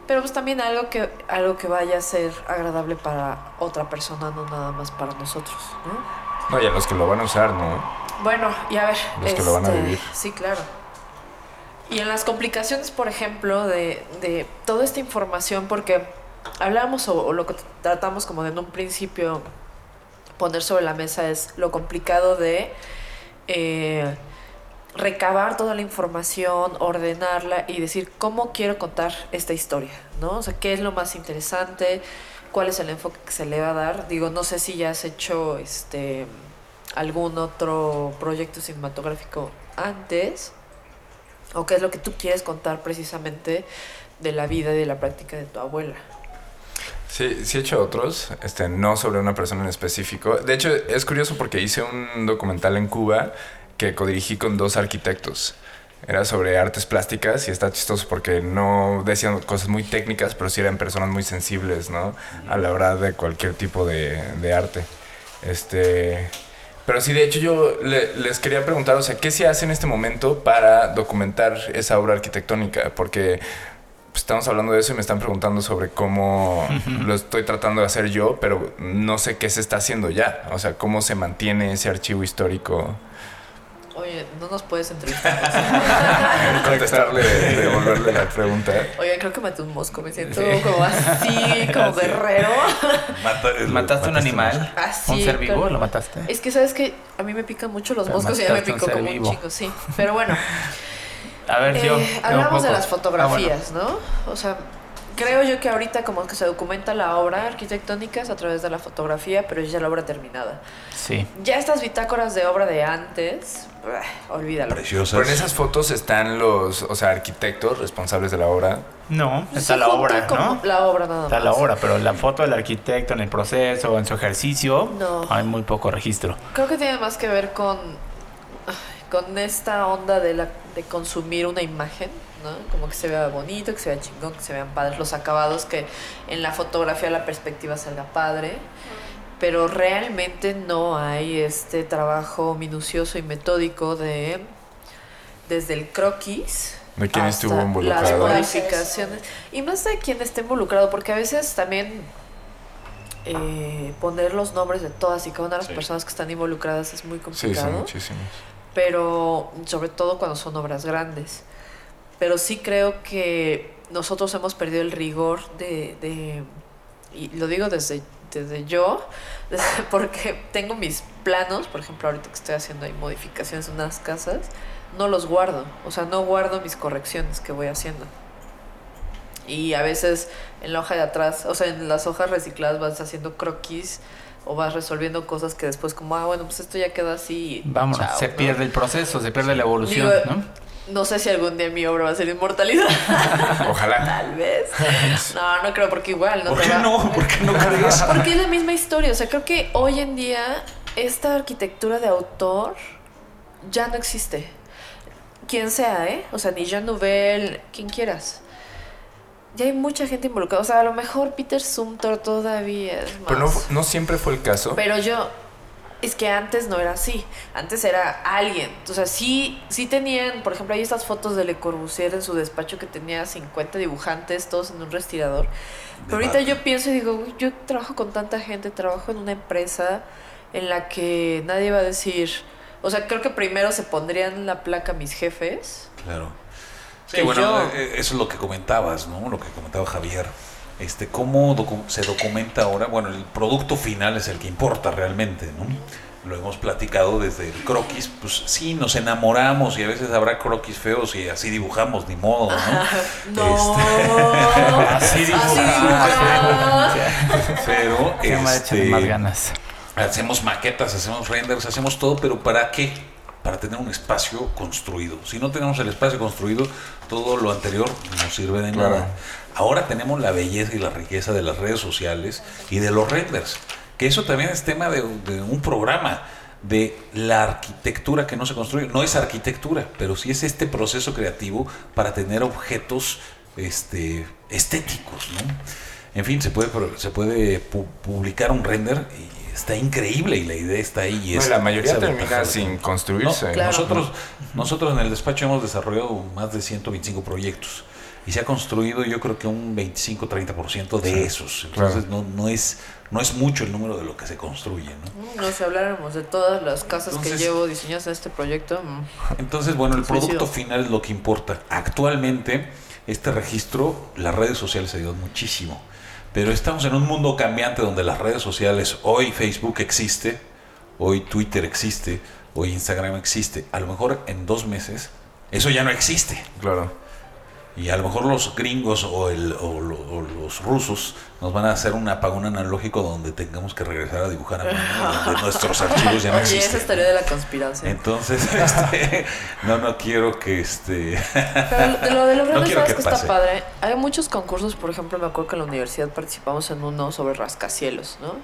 pero pues también algo que, algo que vaya a ser agradable para otra persona, no nada más para nosotros, ¿no? No, y a los que lo van a usar, ¿no? Bueno, y a ver. Los que lo van a vivir. Sí, claro. Y en las complicaciones, por ejemplo, de, de toda esta información, porque hablamos o, o lo que tratamos como de en un principio poner sobre la mesa es lo complicado de eh, recabar toda la información, ordenarla y decir cómo quiero contar esta historia, ¿no? O sea, qué es lo más interesante, cuál es el enfoque que se le va a dar. Digo, no sé si ya has hecho este algún otro proyecto cinematográfico antes o qué es lo que tú quieres contar precisamente de la vida y de la práctica de tu abuela. Sí, sí he hecho otros, este, no sobre una persona en específico. De hecho, es curioso porque hice un documental en Cuba que codirigí con dos arquitectos. Era sobre artes plásticas y está chistoso porque no decían cosas muy técnicas, pero sí eran personas muy sensibles, ¿no? A la hora de cualquier tipo de, de arte. Este... Pero sí, de hecho yo le- les quería preguntar, o sea, ¿qué se hace en este momento para documentar esa obra arquitectónica? Porque pues, estamos hablando de eso y me están preguntando sobre cómo lo estoy tratando de hacer yo, pero no sé qué se está haciendo ya. O sea, cómo se mantiene ese archivo histórico. Oye, no nos puedes entrevistar. <laughs> Contestarle, <laughs> devolverle la pregunta. Oigan, creo que maté un mosco, me siento como así, como guerrero. Mata- ¿Mataste un animal? Así, ¿Un ser vivo? con- ¿Lo mataste? Es que sabes que a mí me pican mucho los Pero moscos y ya me un picó como un chingo, sí. Pero bueno, A ver, eh, yo. yo hablamos de las fotografías, ¿no? O sea, creo yo que ahorita como que se documenta la obra arquitectónica es a través de la fotografía, pero ya la obra terminada. Sí. Ya estas bitácoras de obra de antes, bah, olvídalo. Preciosas. Pero en esas fotos están los, o sea, arquitectos responsables de la obra. No, Sí, está la junto obra, ¿no? La obra nada Está más. la obra, pero la foto del arquitecto en el proceso, en su ejercicio, No. hay muy poco registro. Creo que tiene más que ver con, con esta onda de, la, de consumir una imagen, ¿no? Como que se vea bonito, que se vea chingón, que se vean padres los acabados, que en la fotografía la perspectiva salga padre. Pero realmente no hay este trabajo minucioso y metódico de desde el croquis ¿De quién hasta estuvo las involucrado? modificaciones y más de quién esté involucrado porque a veces también eh, poner los nombres de todas y cada una de las Sí. personas que están involucradas es muy Sí, complicado son muchísimos. pero sobre todo cuando son obras grandes pero sí creo que nosotros hemos perdido el rigor de, de- y lo digo desde desde yo <laughs> porque tengo mis planos por ejemplo ahorita que estoy haciendo ahí modificaciones en unas casas no los guardo o sea no guardo mis correcciones que voy haciendo y a veces en la hoja de atrás, o sea, en las hojas recicladas vas haciendo croquis o vas resolviendo cosas que después como, ah, bueno, pues esto ya quedó así. Vamos, chao, se ¿no? pierde el proceso, se pierde la evolución, Digo, ¿no? No sé si algún día mi obra va a ser inmortalizada. <laughs> Ojalá. Tal vez. <laughs> No, no creo, porque igual no ¿Por te qué va- no? ¿Por qué no crees? <laughs> Porque es la misma historia. O sea, creo que hoy en día esta arquitectura de autor ya no existe. Quien sea, ¿eh? O sea, ni Jean Nouvel, quien quieras. Ya hay mucha gente involucrada. O sea, a lo mejor Peter Sumter todavía es más. Pero no, no siempre fue el caso. Pero yo. Es que antes no era así. Antes era alguien. O sea, sí, sí tenían, por ejemplo, hay estas fotos de Le Corbusier en su despacho que tenía 50 dibujantes, todos en un respirador. Pero ahorita yo pienso y digo, "Uy, yo trabajo con tanta gente, trabajo en una empresa en la que nadie va a decir. O sea, creo que primero se pondrían la placa mis jefes. Claro. Sí, bueno, yo- eh, eso es lo que comentabas, ¿no? Lo que comentaba Javier. Este, ¿Cómo docu- se documenta ahora? Bueno, el producto final es el que importa realmente, ¿no? Lo hemos platicado desde el croquis, pues sí, nos enamoramos y a veces habrá croquis feos y así dibujamos, ni modo, ¿no? <laughs> No. <laughs> Así dibujamos. <laughs> Pero este, más ganas. hacemos maquetas, hacemos renders, hacemos todo, pero ¿para qué? Para tener un espacio construido. Si no tenemos el espacio construido, todo lo anterior no sirve de Claro. Ahora tenemos la belleza y la riqueza de las redes sociales y de los renders, que eso también es tema de, de un programa de la arquitectura que no se construye. No es arquitectura, pero sí es este proceso creativo para tener objetos este, estéticos, ¿no? En fin, se puede, pro- se puede pu- publicar un render y está increíble y la idea está ahí. Y No, es, la mayoría termina ventaja sin No, construirse. Claro. nosotros, nosotros en el despacho hemos desarrollado más de 125 proyectos y se ha construido yo creo que un 25-30% de esos. Entonces no, no, es, no es mucho el número de lo que se construye. ¿no? No, si habláramos de todas las casas Entonces- que llevo diseñadas en este proyecto. mm. Entonces, bueno, el Suicidio. producto final es lo que importa. Actualmente, este registro, las redes sociales ayudan muchísimo. Pero estamos en un mundo cambiante donde las redes sociales, hoy Facebook existe, hoy Twitter existe, hoy Instagram existe. A lo mejor en dos meses eso ya no existe. Claro. Y a lo mejor los gringos o, el, o, lo- o los rusos nos van a hacer un apagón analógico donde tengamos que regresar a dibujar a mano, donde <laughs> nuestros archivos ya no esa existen. es teoría de la conspiración. Entonces, <laughs> este, no, no quiero que este... Pero de lo de los <laughs> No redes, quiero ¿sabes que que está padre? Hay muchos concursos, por ejemplo, me acuerdo que en la universidad participamos en uno sobre rascacielos, ¿no?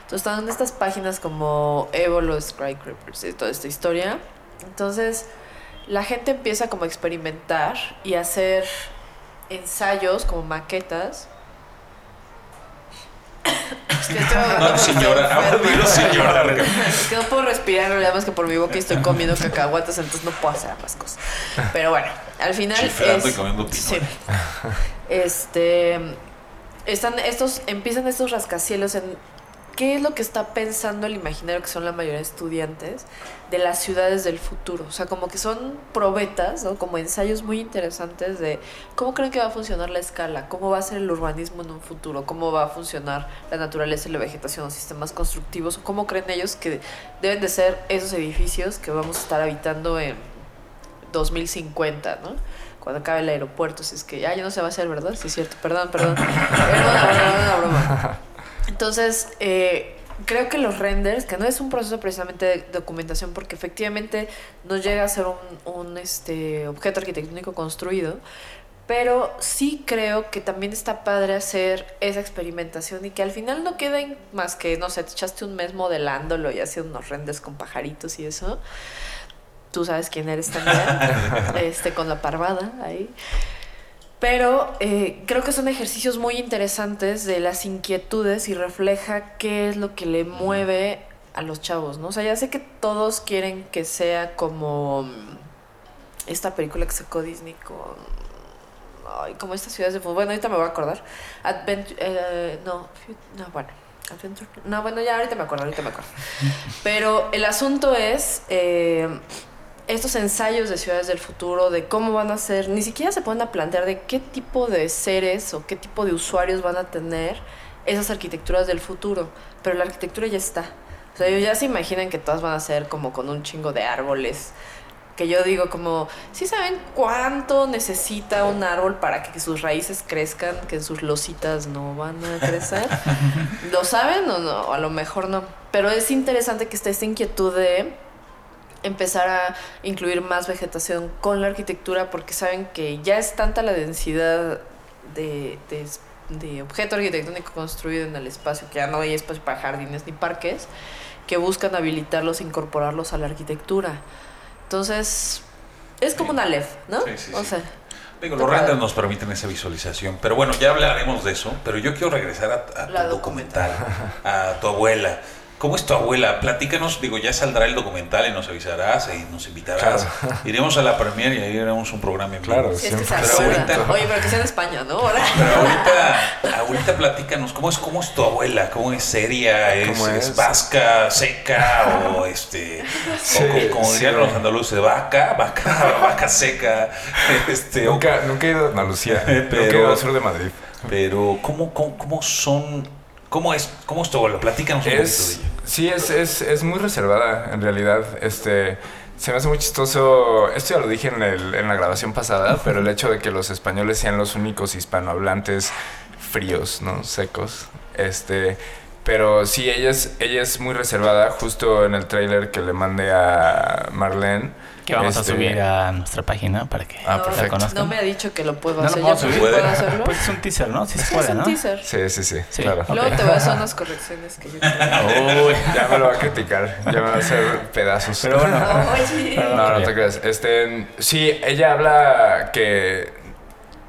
Entonces están estas páginas como Evolo, Skycrapers y toda esta historia. Entonces la gente empieza como a experimentar y a hacer ensayos como maquetas. Es que No, señora, <laughs> señora. es que no puedo respirar, realidad más que por mi boca y estoy comiendo cacahuates, entonces no puedo hacer ambas cosas. Pero bueno, al final Chiflando es... y comiendo Sí. Este... Están estos, empiezan estos rascacielos en... ¿Qué es lo que está pensando el imaginario que son la mayoría de estudiantes de las ciudades del futuro? O sea, como que son probetas, ¿no? Como ensayos muy interesantes de cómo creen que va a funcionar la escala, cómo va a ser el urbanismo en un futuro, cómo va a funcionar la naturaleza y la vegetación, los sistemas constructivos, o cómo creen ellos que deben de ser esos edificios que vamos a estar habitando en 2050, ¿no? Cuando acabe el aeropuerto, si es que ya, ya no se va a hacer, ¿verdad? Sí, es cierto, perdón, perdón. <laughs> Era una broma, era una broma. Entonces, eh, creo que los renders, que no es un proceso precisamente de documentación, porque efectivamente no llega a ser un, un, este, objeto arquitectónico construido, pero sí creo que también está padre hacer esa experimentación y que al final no queda en más que, no sé, te echaste un mes modelándolo y haciendo unos renders con pajaritos y eso. Tú sabes quién eres también, <laughs> este, con la parvada ahí. Pero eh, creo que son ejercicios muy interesantes de las inquietudes y refleja qué es lo que le mueve a los chavos, ¿no? O sea, ya sé que todos quieren que sea como mm, esta película que sacó Disney con... Ay, como estas ciudades de fútbol. Bueno, ahorita me voy a acordar. Adventure... eh, no, no, bueno. Adventure... No, bueno, ya ahorita me acuerdo, ahorita me acuerdo. <laughs> Pero el asunto es... eh, estos ensayos de ciudades del futuro, de cómo van a ser, ni siquiera se a plantear de qué tipo de seres o qué tipo de usuarios van a tener esas arquitecturas del futuro, pero la arquitectura ya está. O sea, ellos ya se imaginan que todas van a ser como con un chingo de árboles. Que yo digo como, ¿sí saben cuánto necesita un árbol para que sus raíces crezcan, que sus lositas no van a crecer? <laughs> ¿Lo saben o no? A lo mejor no. Pero es interesante que esté esta inquietud de empezar a incluir más vegetación con la arquitectura porque saben que ya es tanta la densidad de, de, de objeto arquitectónico construido en el espacio que ya no hay espacio para jardines ni parques que buscan habilitarlos e incorporarlos a la arquitectura. Entonces, es como una LEF, ¿no? Sí, sí, o sí. sea, Digo, Está los renders nos permiten esa visualización. Pero bueno, ya hablaremos de eso. Pero yo quiero regresar a, a documental, a tu abuela. ¿Cómo es tu abuela? Platícanos, digo, ya saldrá el documental y nos avisarás y nos invitarás. Claro. Iremos a la premier y ahí haremos un programa en vivo. Claro, Si es que Pero ahorita- Oye, pero que sea en España, ¿no? Ahora. Pero ahorita, ahorita platícanos, ¿cómo es, ¿cómo es tu abuela? ¿Cómo es seria? ¿Es, ¿Cómo es es? vasca, seca? ¿O este, Sí, o como, como dirían sí. los andaluces, vaca, vaca, <laughs> vaca seca? Este, o- Nunca, nunca he ido a Andalucía. Pero- <laughs> Nunca he ido al sur de Madrid. pero, ¿cómo, cómo, cómo son? ¿Cómo es, ¿Cómo es tu abuela? Platícanos un Es, poquito de ella. Sí, es, es, es muy reservada en realidad. Este, se me hace muy chistoso. Esto ya lo dije en, el- en la grabación pasada, pero el hecho de que los españoles sean los únicos hispanohablantes fríos, ¿no? Secos. Este, pero sí, ella es, ella es muy reservada. Justo en el tráiler que le mandé a Marlene. Que vamos a este, subir a nuestra página para que Ah, la conozcan. No me ha dicho que lo puedo ¿No hacer. puedo ¿Yo subir? puedo ¿Puede? hacerlo? Pues es un teaser, ¿no? Sí se Sí, puede, es un ¿no? teaser. Sí, sí, sí, Sí. claro. Luego te voy a hacer <laughs> unas correcciones que yo tengo. Uy. Ya me lo va a criticar, ya me va a hacer pedazos. Pero bueno. <laughs> <laughs> Perdón. No, no te creas. Este, sí, ella habla que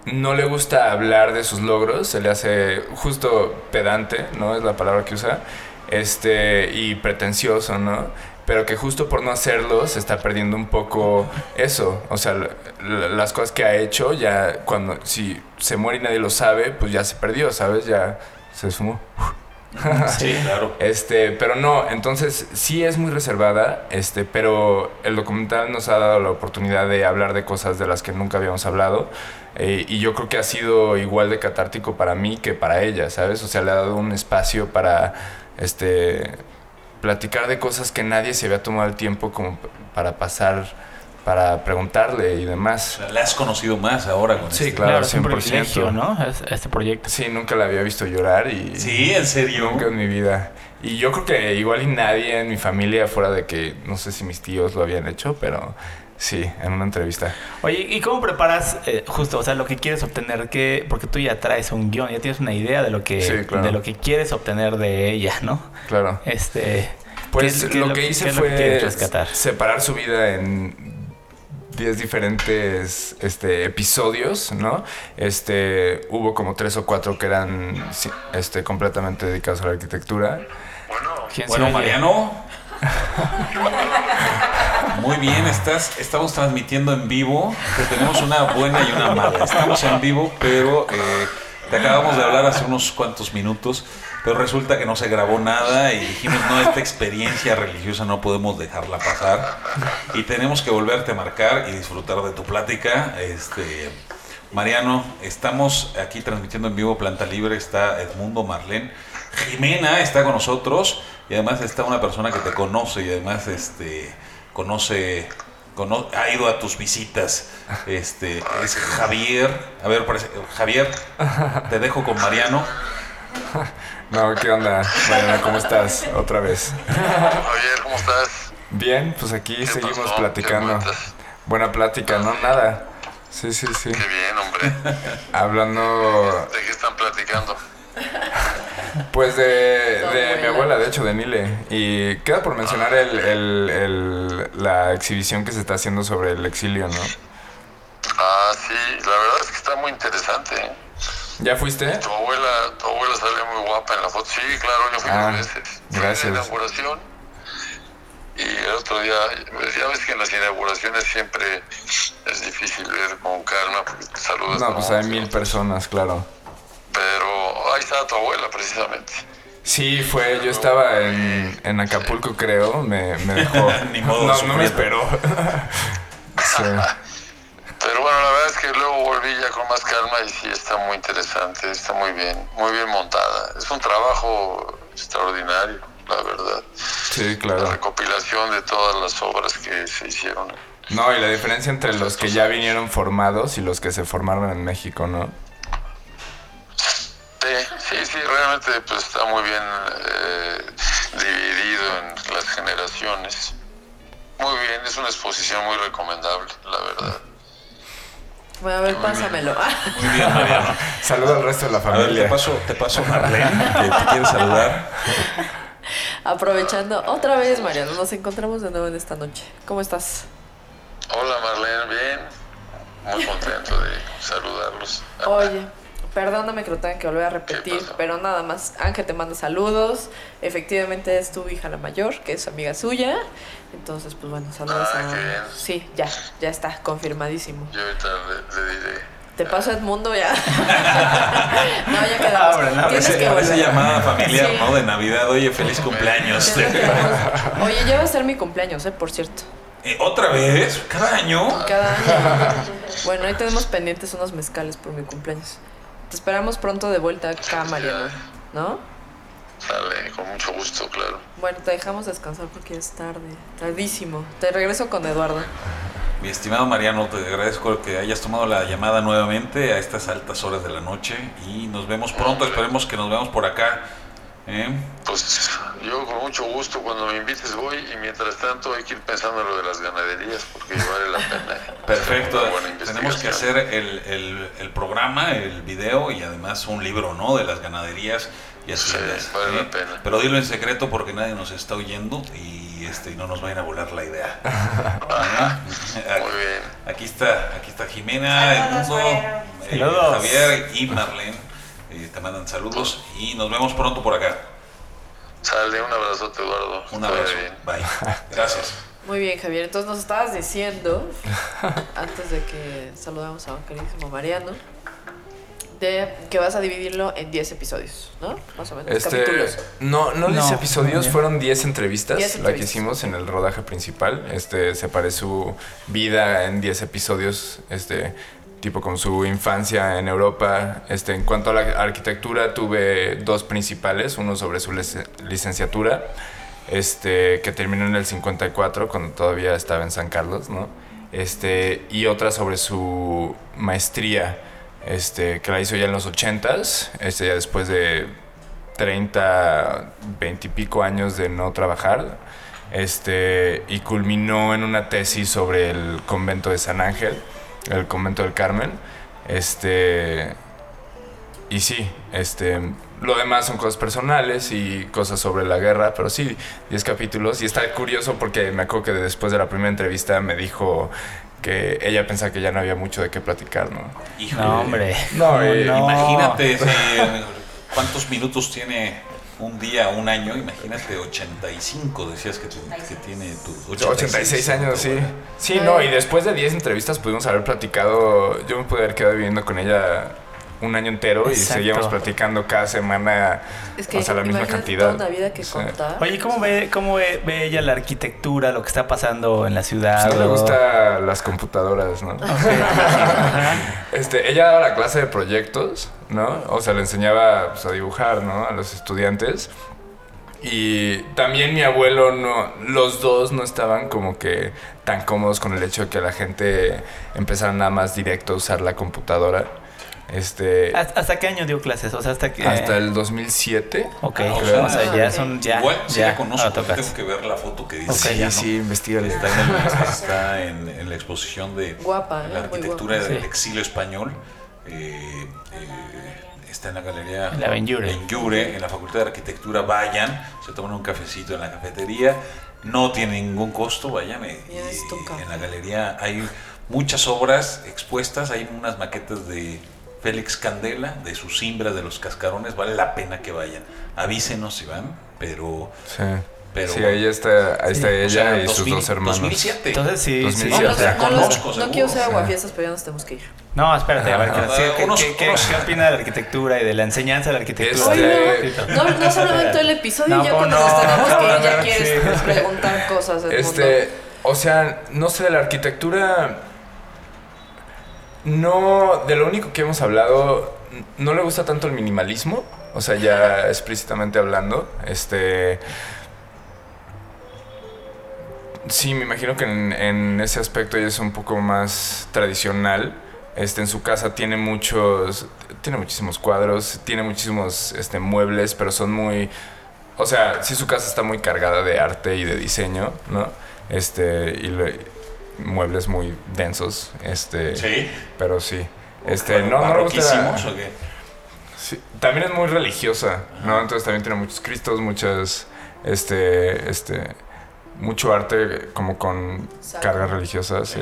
no le gusta hablar de sus logros, se le hace justo pedante, ¿no? Es la palabra que usa. Este, y pretencioso, ¿no? Pero que justo por no hacerlo se está perdiendo un poco eso. O sea, las cosas que ha hecho, ya cuando, si se muere y nadie lo sabe, pues ya se perdió, ¿sabes? Ya se sumó. <laughs> Sí, claro. Este, pero no, entonces sí es muy reservada, este, pero el documental nos ha dado la oportunidad de hablar de cosas de las que nunca habíamos hablado. eh, y yo creo que ha sido igual de catártico para mí que para ella, ¿sabes? O sea, le ha dado un espacio para este platicar de cosas que nadie se había tomado el tiempo como para pasar, para preguntarle y demás. la has conocido más ahora con Sí, este- claro. Claro, es un 100%. privilegio, ¿no? Es- este proyecto. Sí, nunca la había visto llorar y... Sí, en serio. Nunca en mi vida. Y yo creo que igual y nadie en mi familia, fuera de que no sé si mis tíos lo habían hecho, pero sí, en una entrevista. Oye, ¿y cómo preparas eh, justo, o sea, lo que quieres obtener? que Porque tú ya traes un guion, ya tienes una idea de lo que, Sí, claro. de lo que quieres obtener de ella, ¿no? Claro. Este, Pues ¿qué es- qué es lo, que hice que fue separar su vida en 10 diferentes este, episodios, ¿no? Este, hubo como tres o cuatro que eran este, completamente dedicados a la arquitectura. ¿quién se Bueno? Mariano. <laughs> Muy bien, estás, estamos transmitiendo en vivo. Tenemos una buena y una mala. Estamos en vivo, pero eh, te acabamos de hablar hace unos cuantos minutos. Pero resulta que no se grabó nada y dijimos, no, esta experiencia religiosa no podemos dejarla pasar. Y tenemos que volverte a marcar y disfrutar de tu plática. Este, Mariano, estamos aquí transmitiendo en vivo Planta Libre. Está Edmundo Marlén. Jimena está con nosotros y además está una persona que te conoce y además este conoce cono- ha ido a tus visitas este es Javier a ver parece- Javier te dejo con Mariano No, ¿qué onda? Mariana, ¿cómo estás? Otra vez. Javier, ¿cómo estás? Bien, pues aquí ¿Qué seguimos pasó? platicando. Buena plática, ¿no? Nada. Sí, sí, sí. Qué bien, hombre. Hablando, ¿De qué están platicando? Pues, de, de mi abuela. de hecho, de Nile. Y queda por mencionar el, el- el- la exhibición que se está haciendo sobre el exilio, ¿no? Ah, sí, la verdad es que está muy interesante. ¿eh? ¿Ya fuiste? Tu abuela, tu abuela sale muy guapa en la foto. Sí, claro, yo fui Ah, dos veces. Fui gracias. en la inauguración y el otro día, pues, ya ves que en las inauguraciones siempre es difícil ver con calma porque te saludas. No, pues hay mil personas, claro. Pero ahí está tu abuela, precisamente. Sí, fue, yo estaba en, en Acapulco, creo, me, me dejó. <laughs> Ni modo, no, no me esperó. <laughs> sí. Pero bueno, la verdad es que luego volví ya con más calma y sí está muy interesante, está muy bien, muy bien montada. Es un trabajo extraordinario, la verdad. Sí, La claro. recopilación de todas las obras que se hicieron. No, y la diferencia entre los que ya vinieron formados y los que se formaron en México, ¿no? Sí, sí, sí, realmente pues está muy bien eh, dividido en las generaciones. Muy bien, es una exposición muy recomendable, la verdad. Bueno, a ver, pásamelo. muy bien Mariano Saluda al resto de la a ver te familia. paso te paso Marlene <laughs> que te quiere saludar Aprovechando otra vez, Mariano, nos encontramos de nuevo en esta noche. ¿Cómo estás? Hola Marlene, bien, muy contento de saludarlos. Oye, Perdóname que lo tenga que volver a repetir, pero nada más. Ángel te manda saludos. Efectivamente es tu hija la mayor, que es amiga suya. Entonces, pues bueno, saludos Ah, a. qué bien. Sí, ya, ya está, confirmadísimo. Yo ahorita le, le diré. Te paso Edmundo ya. <laughs> no, ya quedamos. Ábrele, ábrele. Tienes que Parece volver. llamada familiar, Sí. ¿no? De Navidad. Oye, feliz cumpleaños. <laughs> Oye, ya va a ser mi cumpleaños, ¿eh? Por cierto. Eh, ¿Otra vez? ¿Cada año? Cada año. Bueno, ahí tenemos pendientes unos mezcales por mi cumpleaños. Te esperamos pronto de vuelta acá, Mariano. ¿No? Sale, con mucho gusto, claro. Bueno, te dejamos descansar porque es tarde. Tardísimo. Te regreso con Eduardo. Mi estimado Mariano, te agradezco que hayas tomado la llamada nuevamente a estas altas horas de la noche y nos vemos pronto. Esperemos que nos veamos por acá. ¿eh? Pues yo con mucho gusto cuando me invites voy y mientras tanto hay que ir pensando en lo de las ganaderías porque vale la pena. <laughs> Perfecto. Tenemos que hacer el, el- el programa, el video y además un libro, ¿no? De las ganaderías y Sí, haciendas. vale ¿eh? la pena. Pero dilo en secreto porque nadie nos está oyendo y este y no nos vayan a volar la idea. <laughs> Ajá, muy bien. Aquí está, aquí está Jimena, Saludos, eh. Javier y Marlene. eh, te mandan saludos y nos vemos pronto por acá. Sale, un abrazote, Eduardo. Un abrazo. Bye. Gracias. Muy bien, Javier. Entonces nos estabas diciendo, antes de que saludamos a un queridísimo Mariano, de que vas a dividirlo en 10 episodios, ¿no? Más o menos. Este, Capítulos. no, no 10 No, episodios, no, fueron 10 entrevistas, 10 la que entrevistas. hicimos en el rodaje principal. Este, separé su vida en 10 episodios, este, tipo con su infancia en Europa. Este, en cuanto a la arquitectura, tuve dos principales, uno sobre su lic- licenciatura, este, que terminó en el 54, cuando todavía estaba en San Carlos, ¿no? Este, y otra sobre su maestría, este, que la hizo ya en los 80s, este, ya después de 30, 20 y pico años de no trabajar, este, y culminó en una tesis sobre el convento de San Ángel, el convento del Carmen, este, y sí, este, lo demás son cosas personales y cosas sobre la guerra, pero sí, 10 capítulos. Y está curioso porque me acuerdo que después de la primera entrevista me dijo que ella pensaba que ya no había mucho de qué platicar, ¿no? Híjole. No, hombre. No, eh, no. Imagínate <laughs> cuántos minutos tiene un día, un año. Imagínate 85, decías que, tu- que tiene tu 86 años, sí. Sí, no, y después de 10 entrevistas pudimos haber platicado, yo me pude haber quedado viviendo con ella un año entero y seguíamos platicando cada semana, Es que o sea, la misma cantidad. toda una vida que Sí. contar. Oye, ¿cómo ve, cómo ve, ve ella la arquitectura, lo que está pasando en la ciudad? Pues no le o- gustan las computadoras, ¿no? <laughs> Este, ella daba la clase de proyectos, ¿no? O sea, le enseñaba pues, a dibujar, ¿no? A los estudiantes. Y también mi abuelo, no, los dos no estaban como que tan cómodos con el hecho de que la gente empezara nada más directo a usar la computadora. Este, ¿Hasta hasta qué año dio clases? O sea, hasta que... hasta el 2007. Ok, Ah, o sea, sea, ya son... Ya, Igual sí ya, la conozco, ahora pero tocas. tengo que ver la foto que dice. Ok, Sí, ella, ¿no? sí, investigale. Está, en, está en- en la exposición de Guapa, ¿eh? la arquitectura guapa. del Sí. exilio español. Eh, eh, está en la galería En la. Benlliure, en la Facultad de Arquitectura. Vayan, se toman un cafecito en la cafetería. No tiene ningún costo, vayan. eh, y en la galería hay muchas obras expuestas. Hay unas maquetas de Félix Candela, de sus cimbras, de los cascarones. Vale la pena que vayan. Avísenos si van, pero... Sí. pero sí, ahí está, ahí está ella sea, y sus 2000, dos hermanos. 2007. Entonces sí, sí, 2007. sí, No, no, no, conozco, no quiero ser Sí. aguafiestas, pero ya nos tenemos que ir. No, espérate, a ver, Ah, ¿qué, qué- unos- qué- unos- qué opina de la arquitectura y de la enseñanza de la arquitectura? Este- Oye, no, no, en todo el episodio y ya ¿cómo cuando no? nos tenemos que <laughs> ir ya Sí. quieres preguntar cosas. Edmundo. Este, o sea, no sé, de la arquitectura. No, de lo único que hemos hablado, no le gusta tanto el minimalismo. O sea, ya explícitamente hablando. Este. Sí, me imagino que en, ese aspecto ella es un poco más tradicional. Este, en su casa tiene muchos, tiene muchísimos cuadros, tiene muchísimos este, muebles, pero son muy, o sea, sí su casa está muy cargada de arte y de diseño, ¿no? Este, y le- muebles muy densos, este, Sí. pero sí. Este, no, no me gusta. ¿Barroquísimos o qué? Sí, también es muy religiosa, ¿no? Entonces también tiene muchos cristos, muchas, este, este, mucho arte como con Sacro. cargas religiosas, sí.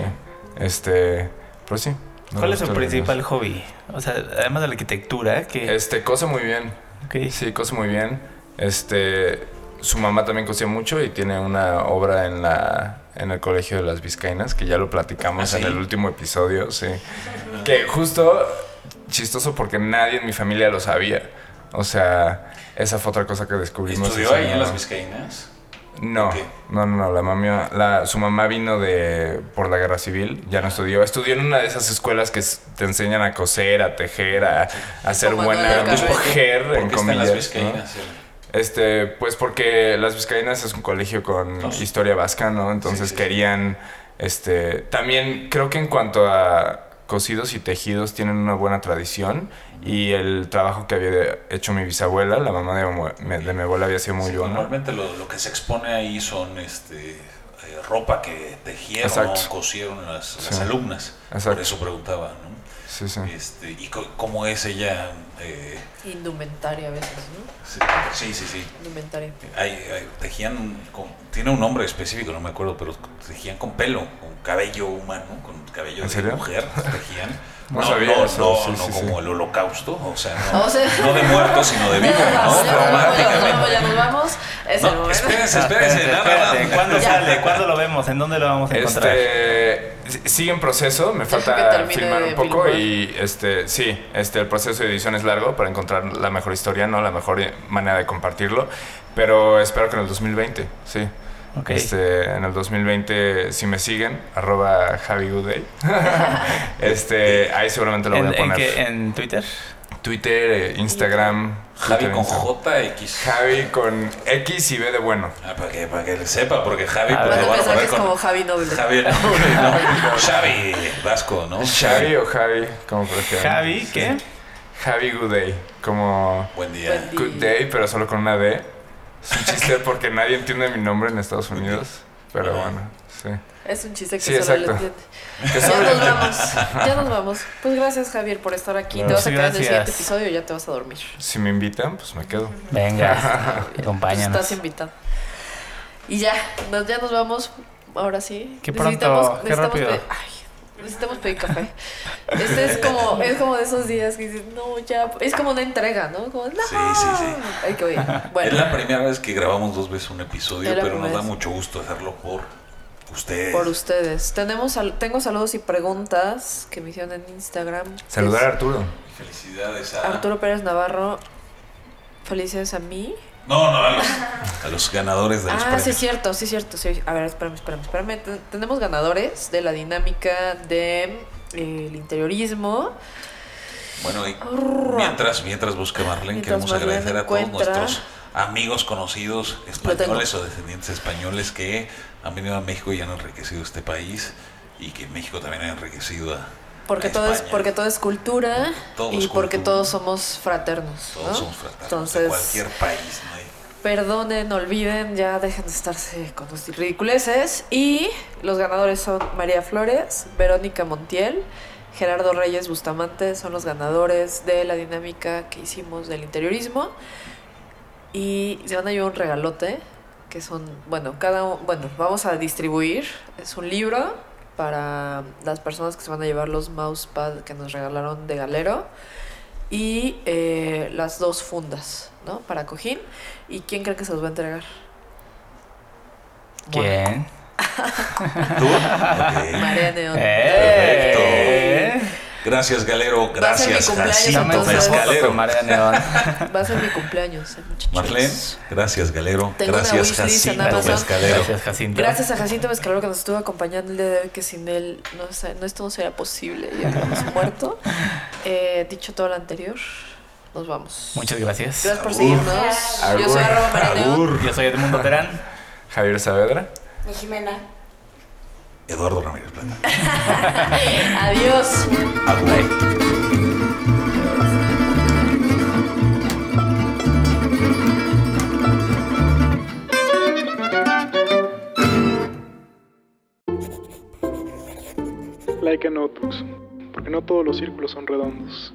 Este, pero sí. me ¿Cuál es su principal hobby? O sea, además de la arquitectura, que... Este, cose muy bien. ok. Sí, cose muy bien. Este, su mamá también cosía mucho y tiene una obra en la en el Colegio de las Vizcaínas, que ya lo platicamos ¿Ah, en sí? el último episodio, sí. Que justo chistoso porque nadie en mi familia lo sabía. O sea, esa fue otra cosa que descubrimos. ¿Estudió ahí en las Vizcaínas? No, ¿Qué? no, no, no, la mamá, la, su mamá vino de por la guerra civil, ya no estudió, estudió en una de esas escuelas que te enseñan a coser, a tejer, a, a ser buena mujer, ¿Por en en las comillas. ¿no? Vizcaínas? Este, pues porque Las Vizcaínas es un colegio con sí. historia vasca, ¿no? Entonces Sí, sí, sí. querían, este, también creo que en cuanto a cosidos y tejidos tienen una buena tradición y el trabajo que había hecho mi bisabuela, la mamá de, mi- de mi abuela había sido muy bueno. Normalmente lo, lo que se expone ahí son este, eh, ropa que tejieron Exacto. o cosieron las, las alumnas. Exacto. Por eso preguntaba, ¿no? Sí, sí. Este, ¿Y cómo es ella? Eh, Indumentaria a veces, ¿no? sí, sí, sí. sí. Indumentaria. Hay- hay- tejían, con- tiene un nombre específico, no me acuerdo, pero tejían con pelo, con cabello humano, con cabello ¿En de serio? mujer, tejían. <laughs> No No, sabía no, eso, no, sí, no sí, como sí. el holocausto, o sea, no, O sea- no de muertos, sino de <laughs> vivos, ¿no? vamos, ya nos vamos, Románticamente. ya nos vamos. Es el No, momento. espérense, espérense, <laughs> espérate, nada. ¿Cuándo Ya. sale? ¿Cuándo lo vemos? ¿En dónde lo vamos a encontrar? Este sigue en proceso, me falta filmar un poco filmar. y este sí, este el proceso de edición es largo para encontrar la mejor historia, no la mejor manera de compartirlo, pero espero que en el 2020, sí. Este, en el 2020, si me siguen, arroba Javi Goodday, <laughs> este, ahí seguramente lo voy ¿En, a en poner. qué? ¿En Twitter? Twitter, eh, Instagram. Javi Twitter, con. JX. Javi con X y B de bueno. Ah, para que, para que le sepa, porque Javi Ah, pues, lo van a poner es con como Javi Noble. Javi, <laughs> no, Xavi Vasco, ¿no? Xavi o Javi, como prefieran. Javi, ¿qué? Javi Goodday, como Buen día. Buen día. Good Day, pero solo con una D. Es un chiste porque nadie entiende mi nombre en Estados Unidos. Pero bueno, sí. Es un chiste que Sí, solo le exacto. entiende. <laughs> Ya nos vamos. Ya nos vamos. Pues gracias, Javier, por estar aquí. Te vas a quedar en el siguiente episodio y ya te vas a dormir. Si me invitan, pues me quedo. Venga, Pues <laughs> acompáñanos. estás invitado. Y ya, nos, ya nos vamos. Ahora sí. Qué pronto, qué rápido. pedir- ay, necesitamos pedir café. Este es como, es como de esos días que dices, no, ya. Es como una entrega, ¿no? Como, no. Sí, sí, sí. Hay que oír. Es Bueno, la primera vez que grabamos dos veces un episodio, Es pero nos da mucho gusto hacerlo por ustedes. por ustedes. Tenemos, sal- tengo saludos y preguntas que me hicieron en Instagram. Saludar a Arturo. Felicidades a... Arturo Pérez Navarro. Felicidades a mí. No, no, a los, a los ganadores de los Ah, premios. sí, es cierto, sí, es cierto. Sí. A ver, espérame, espérame, espérame. Ten- Tenemos ganadores de la dinámica de eh, el interiorismo. Bueno, y mientras, mientras busca Marlene, Mientras queremos Marlene agradecer a todos nuestros amigos conocidos españoles o descendientes españoles que han venido a México y han enriquecido este país y que México también ha enriquecido a Porque a todo, es, porque todo es cultura Todo y es porque cultura. todos somos fraternos. Todos ¿no? somos fraternos Entonces, de cualquier país. ¿no? perdonen, olviden, ya dejen de estarse con los ridiculeces. Y los ganadores son María Flores, Verónica Montiel, Gerardo Reyes Bustamante, son los ganadores de la dinámica que hicimos del interiorismo. Y se van a llevar un regalote, que son, bueno, cada bueno, vamos a distribuir, es un libro para las personas que se van a llevar los mousepad que nos regalaron de Galero y eh, las dos fundas, ¿no? Para cojín. ¿Y quién cree que se los va a entregar? ¿Quién? <laughs> ¿Tú? María Neón. ¡Eh! Gracias, Galero. Gracias, Jacinto Neón. Va a ser mi cumpleaños, eh, muchachos. Marlene, gracias, Galero. Tengo gracias, Jacinto. Pescadero. Gracias, Jacinto. Gracias a Jacinto Mescalero que nos estuvo acompañando el día de hoy, que sin él no, no esto no sería posible, ya habríamos <laughs> muerto. Eh, dicho todo lo anterior, nos vamos. Muchas gracias. Gracias por Agur. seguirnos. Yo soy Agur. arroba. Yo soy Edmundo Terán. Javier Saavedra. Y Jimena. Eduardo Ramírez Plata. <laughs> Adiós. Agur. Like a notebooks, porque no todos los círculos son redondos.